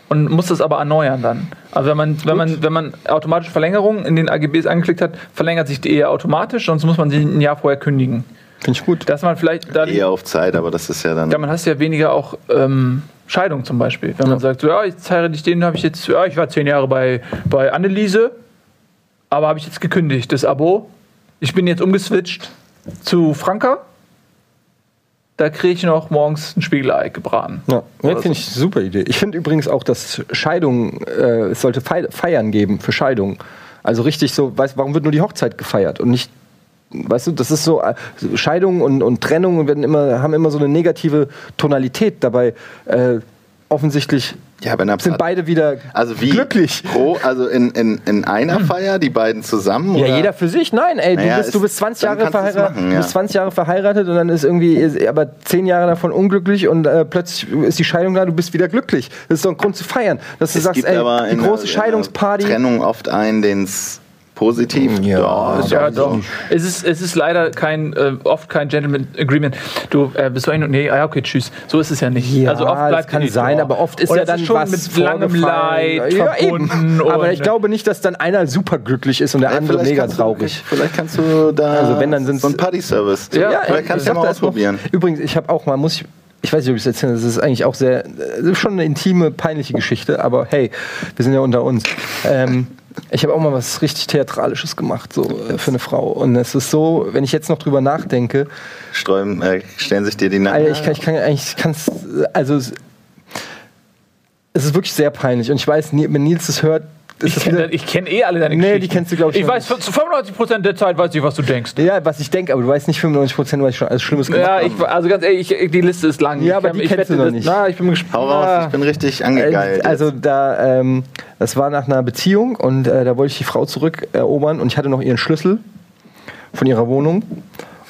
und muss das aber erneuern dann. Also wenn man, wenn man, wenn man automatische Verlängerungen in den AGBs angeklickt hat, verlängert sich die Ehe automatisch, sonst muss man sie ein Jahr vorher kündigen. Finde ich gut. Dass man vielleicht da Eher auf Zeit, aber das ist ja dann. Ja, man hast ja weniger auch ähm, Scheidung zum Beispiel. Wenn man sagt, so, ja, jetzt heirate ich den, habe ich jetzt, ja, ich war zehn Jahre bei, bei Anneliese, aber habe ich jetzt gekündigt, das Abo. Ich bin jetzt umgeswitcht zu Franka. Da kriege ich noch morgens ein Spiegelei gebraten. Ja, Oder finde ich eine super Idee. Ich finde übrigens auch, dass Scheidung, äh, es sollte Fei- Feiern geben für Scheidung. Also richtig so, weißt, warum wird nur die Hochzeit gefeiert und nicht, weißt du, das ist so, äh, Scheidung und, und Trennung werden immer, haben immer so eine negative Tonalität. Dabei äh, offensichtlich Ja, wenn er sind beide wieder also wie glücklich. Pro, also in, in, in einer Feier, die beiden zusammen? Ja, oder? jeder für sich. Nein, ey, du, Naja, bist, du ist- bist 20 dann Jahre verheiratet, machen, du ja. bist 20 Jahre verheiratet und dann ist irgendwie, aber 10 Jahre davon unglücklich und äh, plötzlich ist die Scheidung da, du bist wieder glücklich. Das ist doch ein Grund zu feiern, dass du Es sagst, ey, aber die große der- Scheidungsparty. Trennung oft einen, den es positiv. Ja, ist Ja, auch so. doch. Es ist, es ist leider kein, äh, oft kein Gentleman Agreement. Du äh, bist du eigentlich, nee, ah, ja, okay, tschüss. So ist es ja nicht. Ja, also oft das bleibt kann die- sein, aber oft ist Und ja das dann schon was mit langem. Leid ja, verbunden. eben. Aber und- ich glaube nicht, dass dann einer super glücklich ist und der andere mega kannst du- traurig. Vielleicht kannst du da Also wenn, dann so ein Party-Service. Ja, vielleicht kannst du ich mal erst noch- ausprobieren. Übrigens, ich habe auch mal, muss ich, ich weiß nicht, ob ich es erzähle, das ist eigentlich auch sehr, das ist schon eine intime, peinliche Geschichte, aber hey, wir sind ja unter uns. Ähm, ich habe auch mal was richtig Theatralisches gemacht, so äh, für eine Frau. Und es ist so, wenn ich jetzt noch drüber nachdenke, Sträuben, äh, stellen sich dir die. Alter, ich kann, ich kann ich kann's, also es, ist wirklich sehr peinlich. Und ich weiß, wenn Nils das hört, Ich kenne kenn eh alle deine Nee, Geschichten. die kennst du, glaub ich, Ich weiß, zu 95% der Zeit weiß ich, was du denkst. ja, was ich denke, aber du weißt nicht 95 Prozent, was ich schon alles Schlimmes gemacht Ja, habe. ich, also ganz ehrlich, ich, die Liste ist lang. Ja, Ich aber kann- die ich kennst du noch nicht. Na, ich bin gespannt. Hau raus, ich bin richtig angegeilt. Äh, Also da, ähm, das war nach einer Beziehung und äh, da wollte ich die Frau zurückerobern und ich hatte noch ihren Schlüssel von ihrer Wohnung.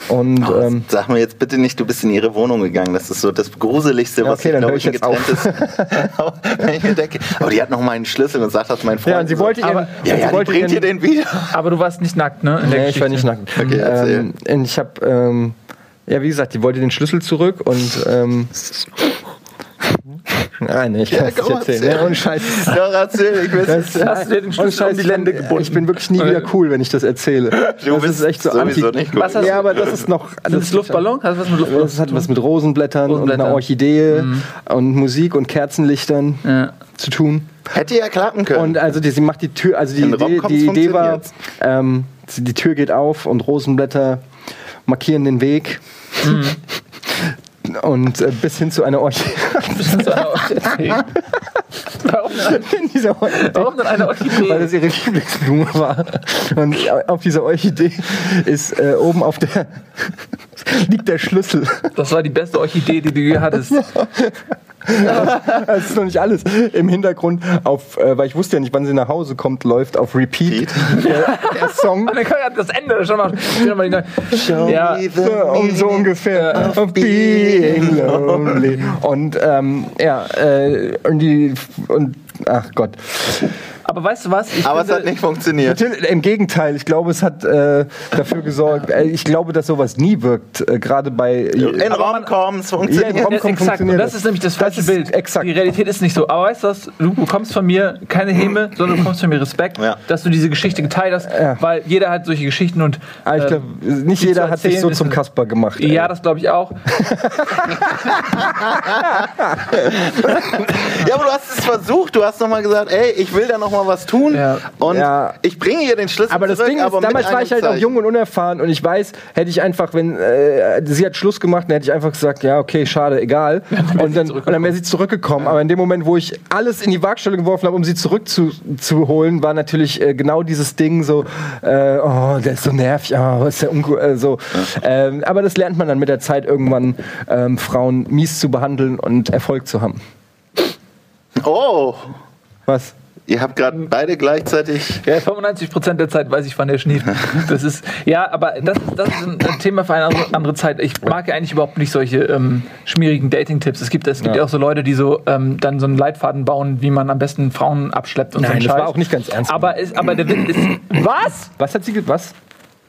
Und Oh, ähm, Sag mir jetzt bitte nicht, du bist in ihre Wohnung gegangen. Das ist so das Gruseligste, was okay, ich, glaube ich, ich getrenntes. (laughs) Wenn ich mir denke, aber die hat noch meinen Schlüssel und sagt das mein Freund. ja, und sie so. wollte ihren, Aber- ja, sie ja, wollte bringt dir ihren, den wieder. Aber du warst nicht nackt, ne? in Nee, ich war nicht nackt. Okay, erzähl. ähm, und ich habe, ähm, ja, wie gesagt, die wollte den Schlüssel zurück und ähm, Nein, nee, ich kann Ja, es nicht komm, erzählen. erzähl. Ne? Und Scheiß. Doch, erzähl, ich will Das, Hast du dir den Schlüssel um die ich Lände bin- gebunden? Ich bin wirklich nie wieder cool, wenn ich das erzähle. Du das bist ist echt so anti. nicht gut. Was hast Ja, aber das ist noch. Sind das Luftballon? Hast du was mit Luftballon? Das hat was mit Rosenblättern, und Rosenblättern. einer Orchidee und Musik und Kerzenlichtern Ja. zu tun. Hätte ja klappen können. Und also die, sie macht die Tür, also die In Idee, die Idee war, ähm, die Tür geht auf und Rosenblätter markieren den Weg. (laughs) Und äh, bis hin zu einer Orchidee. (laughs) Warum in dieser Orchidee. warum denn eine Weil Orchidee? das ihre Lieblingsblume war. Und auf dieser Orchidee ist äh, oben auf der (laughs) liegt der Schlüssel. Das war die beste Orchidee, die du je hattest. (laughs) (laughs) Das ist noch nicht alles. Im Hintergrund, auf, äh, weil ich wusste ja nicht, wann sie nach Hause kommt, läuft auf Repeat (laughs) der, der Song. Und dann kann ja das Ende schon mal. Schon mal die, ja, So, um so ungefähr of being lonely und ähm, ja äh, und die und ach Gott aber weißt du was? Ich aber es finde- hat nicht funktioniert. Natürlich, im Gegenteil ich glaube es hat äh, dafür gesorgt äh, ich glaube dass sowas nie wirkt äh, gerade bei In Aber man- Romcoms Ja, funktioniert. in Rom- Ja, exakt. Und funktioniert das das. ist nämlich das Das falsche ist Bild. exakt. Die Realität ist nicht so. Aber weißt du was? Du bekommst von mir keine Häme, sondern du bekommst von mir Respekt, Ja. dass du diese Geschichte geteilt hast, Ja. weil jeder hat solche Geschichten und. Ah, ich äh, glaub, nicht jeder hat sich so zum Kasper gemacht ey. ja, das glaube ich auch. (laughs) Ja, aber du hast es versucht. Du hast nochmal gesagt, ey, ich will da nochmal was tun. Ja. Und Ja. ich bringe ihr den Schlüssel Aber das zurück. Ding ist, aber damals war ich halt auch Zeichen. jung und unerfahren und ich weiß, hätte ich einfach, wenn äh, sie hat Schluss gemacht, dann hätte ich einfach gesagt, ja, okay, schade, egal. (laughs) Und dann, dann wäre sie zurückgekommen. Aber in dem Moment, wo ich alles in die Waagstelle geworfen habe, um sie zurückzuholen, zu holen, war natürlich äh, genau dieses Ding so, äh, oh, der ist so nervig, oh, ist der uncool, äh, so. Ähm, aber das lernt man dann mit der Zeit irgendwann, ähm, Frauen mies zu behandeln und Erfolg zu haben. Oh, Was? Ihr habt gerade beide gleichzeitig. Ja, 95% der Zeit weiß ich, wann der schnieft. (laughs) Das ist, ja, aber das, das ist ein Thema für eine andere, Zeit. Ich mag ja eigentlich überhaupt nicht solche ähm, schmierigen Dating-Tipps. Es gibt, es gibt ja. Ja. auch so Leute, die so ähm, dann so einen Leitfaden bauen, wie man am besten Frauen abschleppt und so Nein, einen das Scheiß. war auch nicht ganz ernst. Aber, ist, aber der Witz ist. Was? Was hat sie ge Was?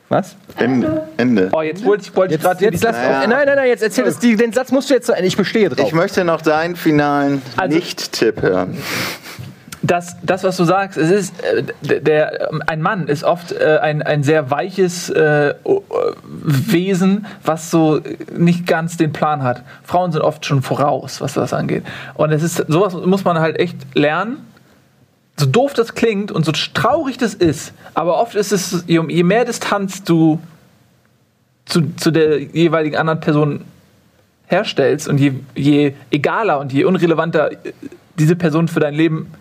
Was? Ende. Ende. Oh, jetzt wollte ich, wollte ich Jetzt, gerade jetzt lass Naja. Nein, nein, nein, jetzt erzähl das. Die, den Satz musst du jetzt zu Ende. Ich bestehe drauf. Ich möchte noch deinen finalen Also- Nicht-Tipp hören. Das, das, was du sagst, es ist, äh, der, ein Mann ist oft äh, ein, ein sehr weiches äh, äh, Wesen, was so nicht ganz den Plan hat. Frauen sind oft schon voraus, was das angeht. Und es ist, sowas muss man halt echt lernen. So doof das klingt und so traurig das ist, aber oft ist es, je, mehr Distanz du zu, zu der jeweiligen anderen Person herstellst und je, je egaler und je unrelevanter äh, diese Person für dein Leben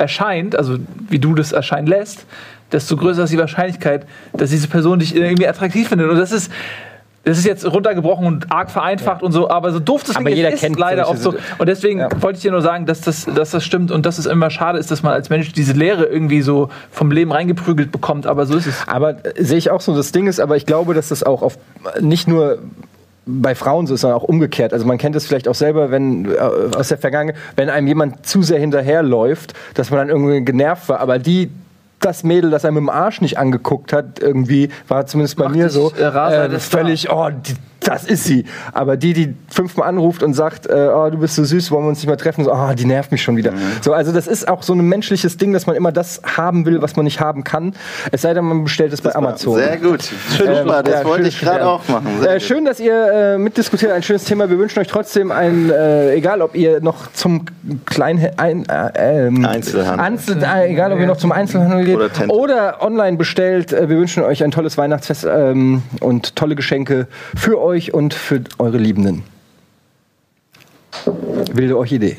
erscheint, also wie du das erscheinen lässt, desto größer ist die Wahrscheinlichkeit, dass diese Person dich irgendwie attraktiv findet. Und das ist, das ist jetzt runtergebrochen und arg vereinfacht und so, aber so doof das Aber jeder ist kennt leider oft so. Und deswegen Ja. wollte ich dir nur sagen, dass das, dass das stimmt und dass es immer schade ist, dass man als Mensch diese Lehre irgendwie so vom Leben reingeprügelt bekommt, aber so ist es. Aber äh, sehe ich auch so. Das Ding ist, aber ich glaube, dass das auch auf nicht nur bei Frauen so ist, sondern auch umgekehrt. Also man kennt es vielleicht auch selber, wenn äh, aus der Vergangenheit, wenn einem jemand zu sehr hinterherläuft, dass man dann irgendwie genervt war. Aber die das Mädel, das er mit dem Arsch nicht angeguckt hat, irgendwie, war zumindest bei Macht mir so, äh, äh, ist völlig, oh, die, das ist sie. Aber die, die fünfmal anruft und sagt, äh, oh, du bist so süß, wollen wir uns nicht mal treffen, so, oh, die nervt mich schon wieder. So, also das ist auch so ein menschliches Ding, dass man immer das haben will, was man nicht haben kann. Es sei denn, man bestellt es bei Amazon. Sehr gut. Super, das ja, wollte schön, ich gerade auch machen. Äh, schön, dass ihr äh, mitdiskutiert, ein schönes Thema. Wir wünschen euch trotzdem ein, äh, egal ob ihr noch zum kleinen ein, äh, ähm, Einzelhandel. Einzel, äh, egal ob ihr noch zum Einzelhandel geht Oder oder online bestellt. Äh, wir wünschen euch ein tolles Weihnachtsfest ähm, und tolle Geschenke für euch und für eure Liebenden. Wilde Orchidee.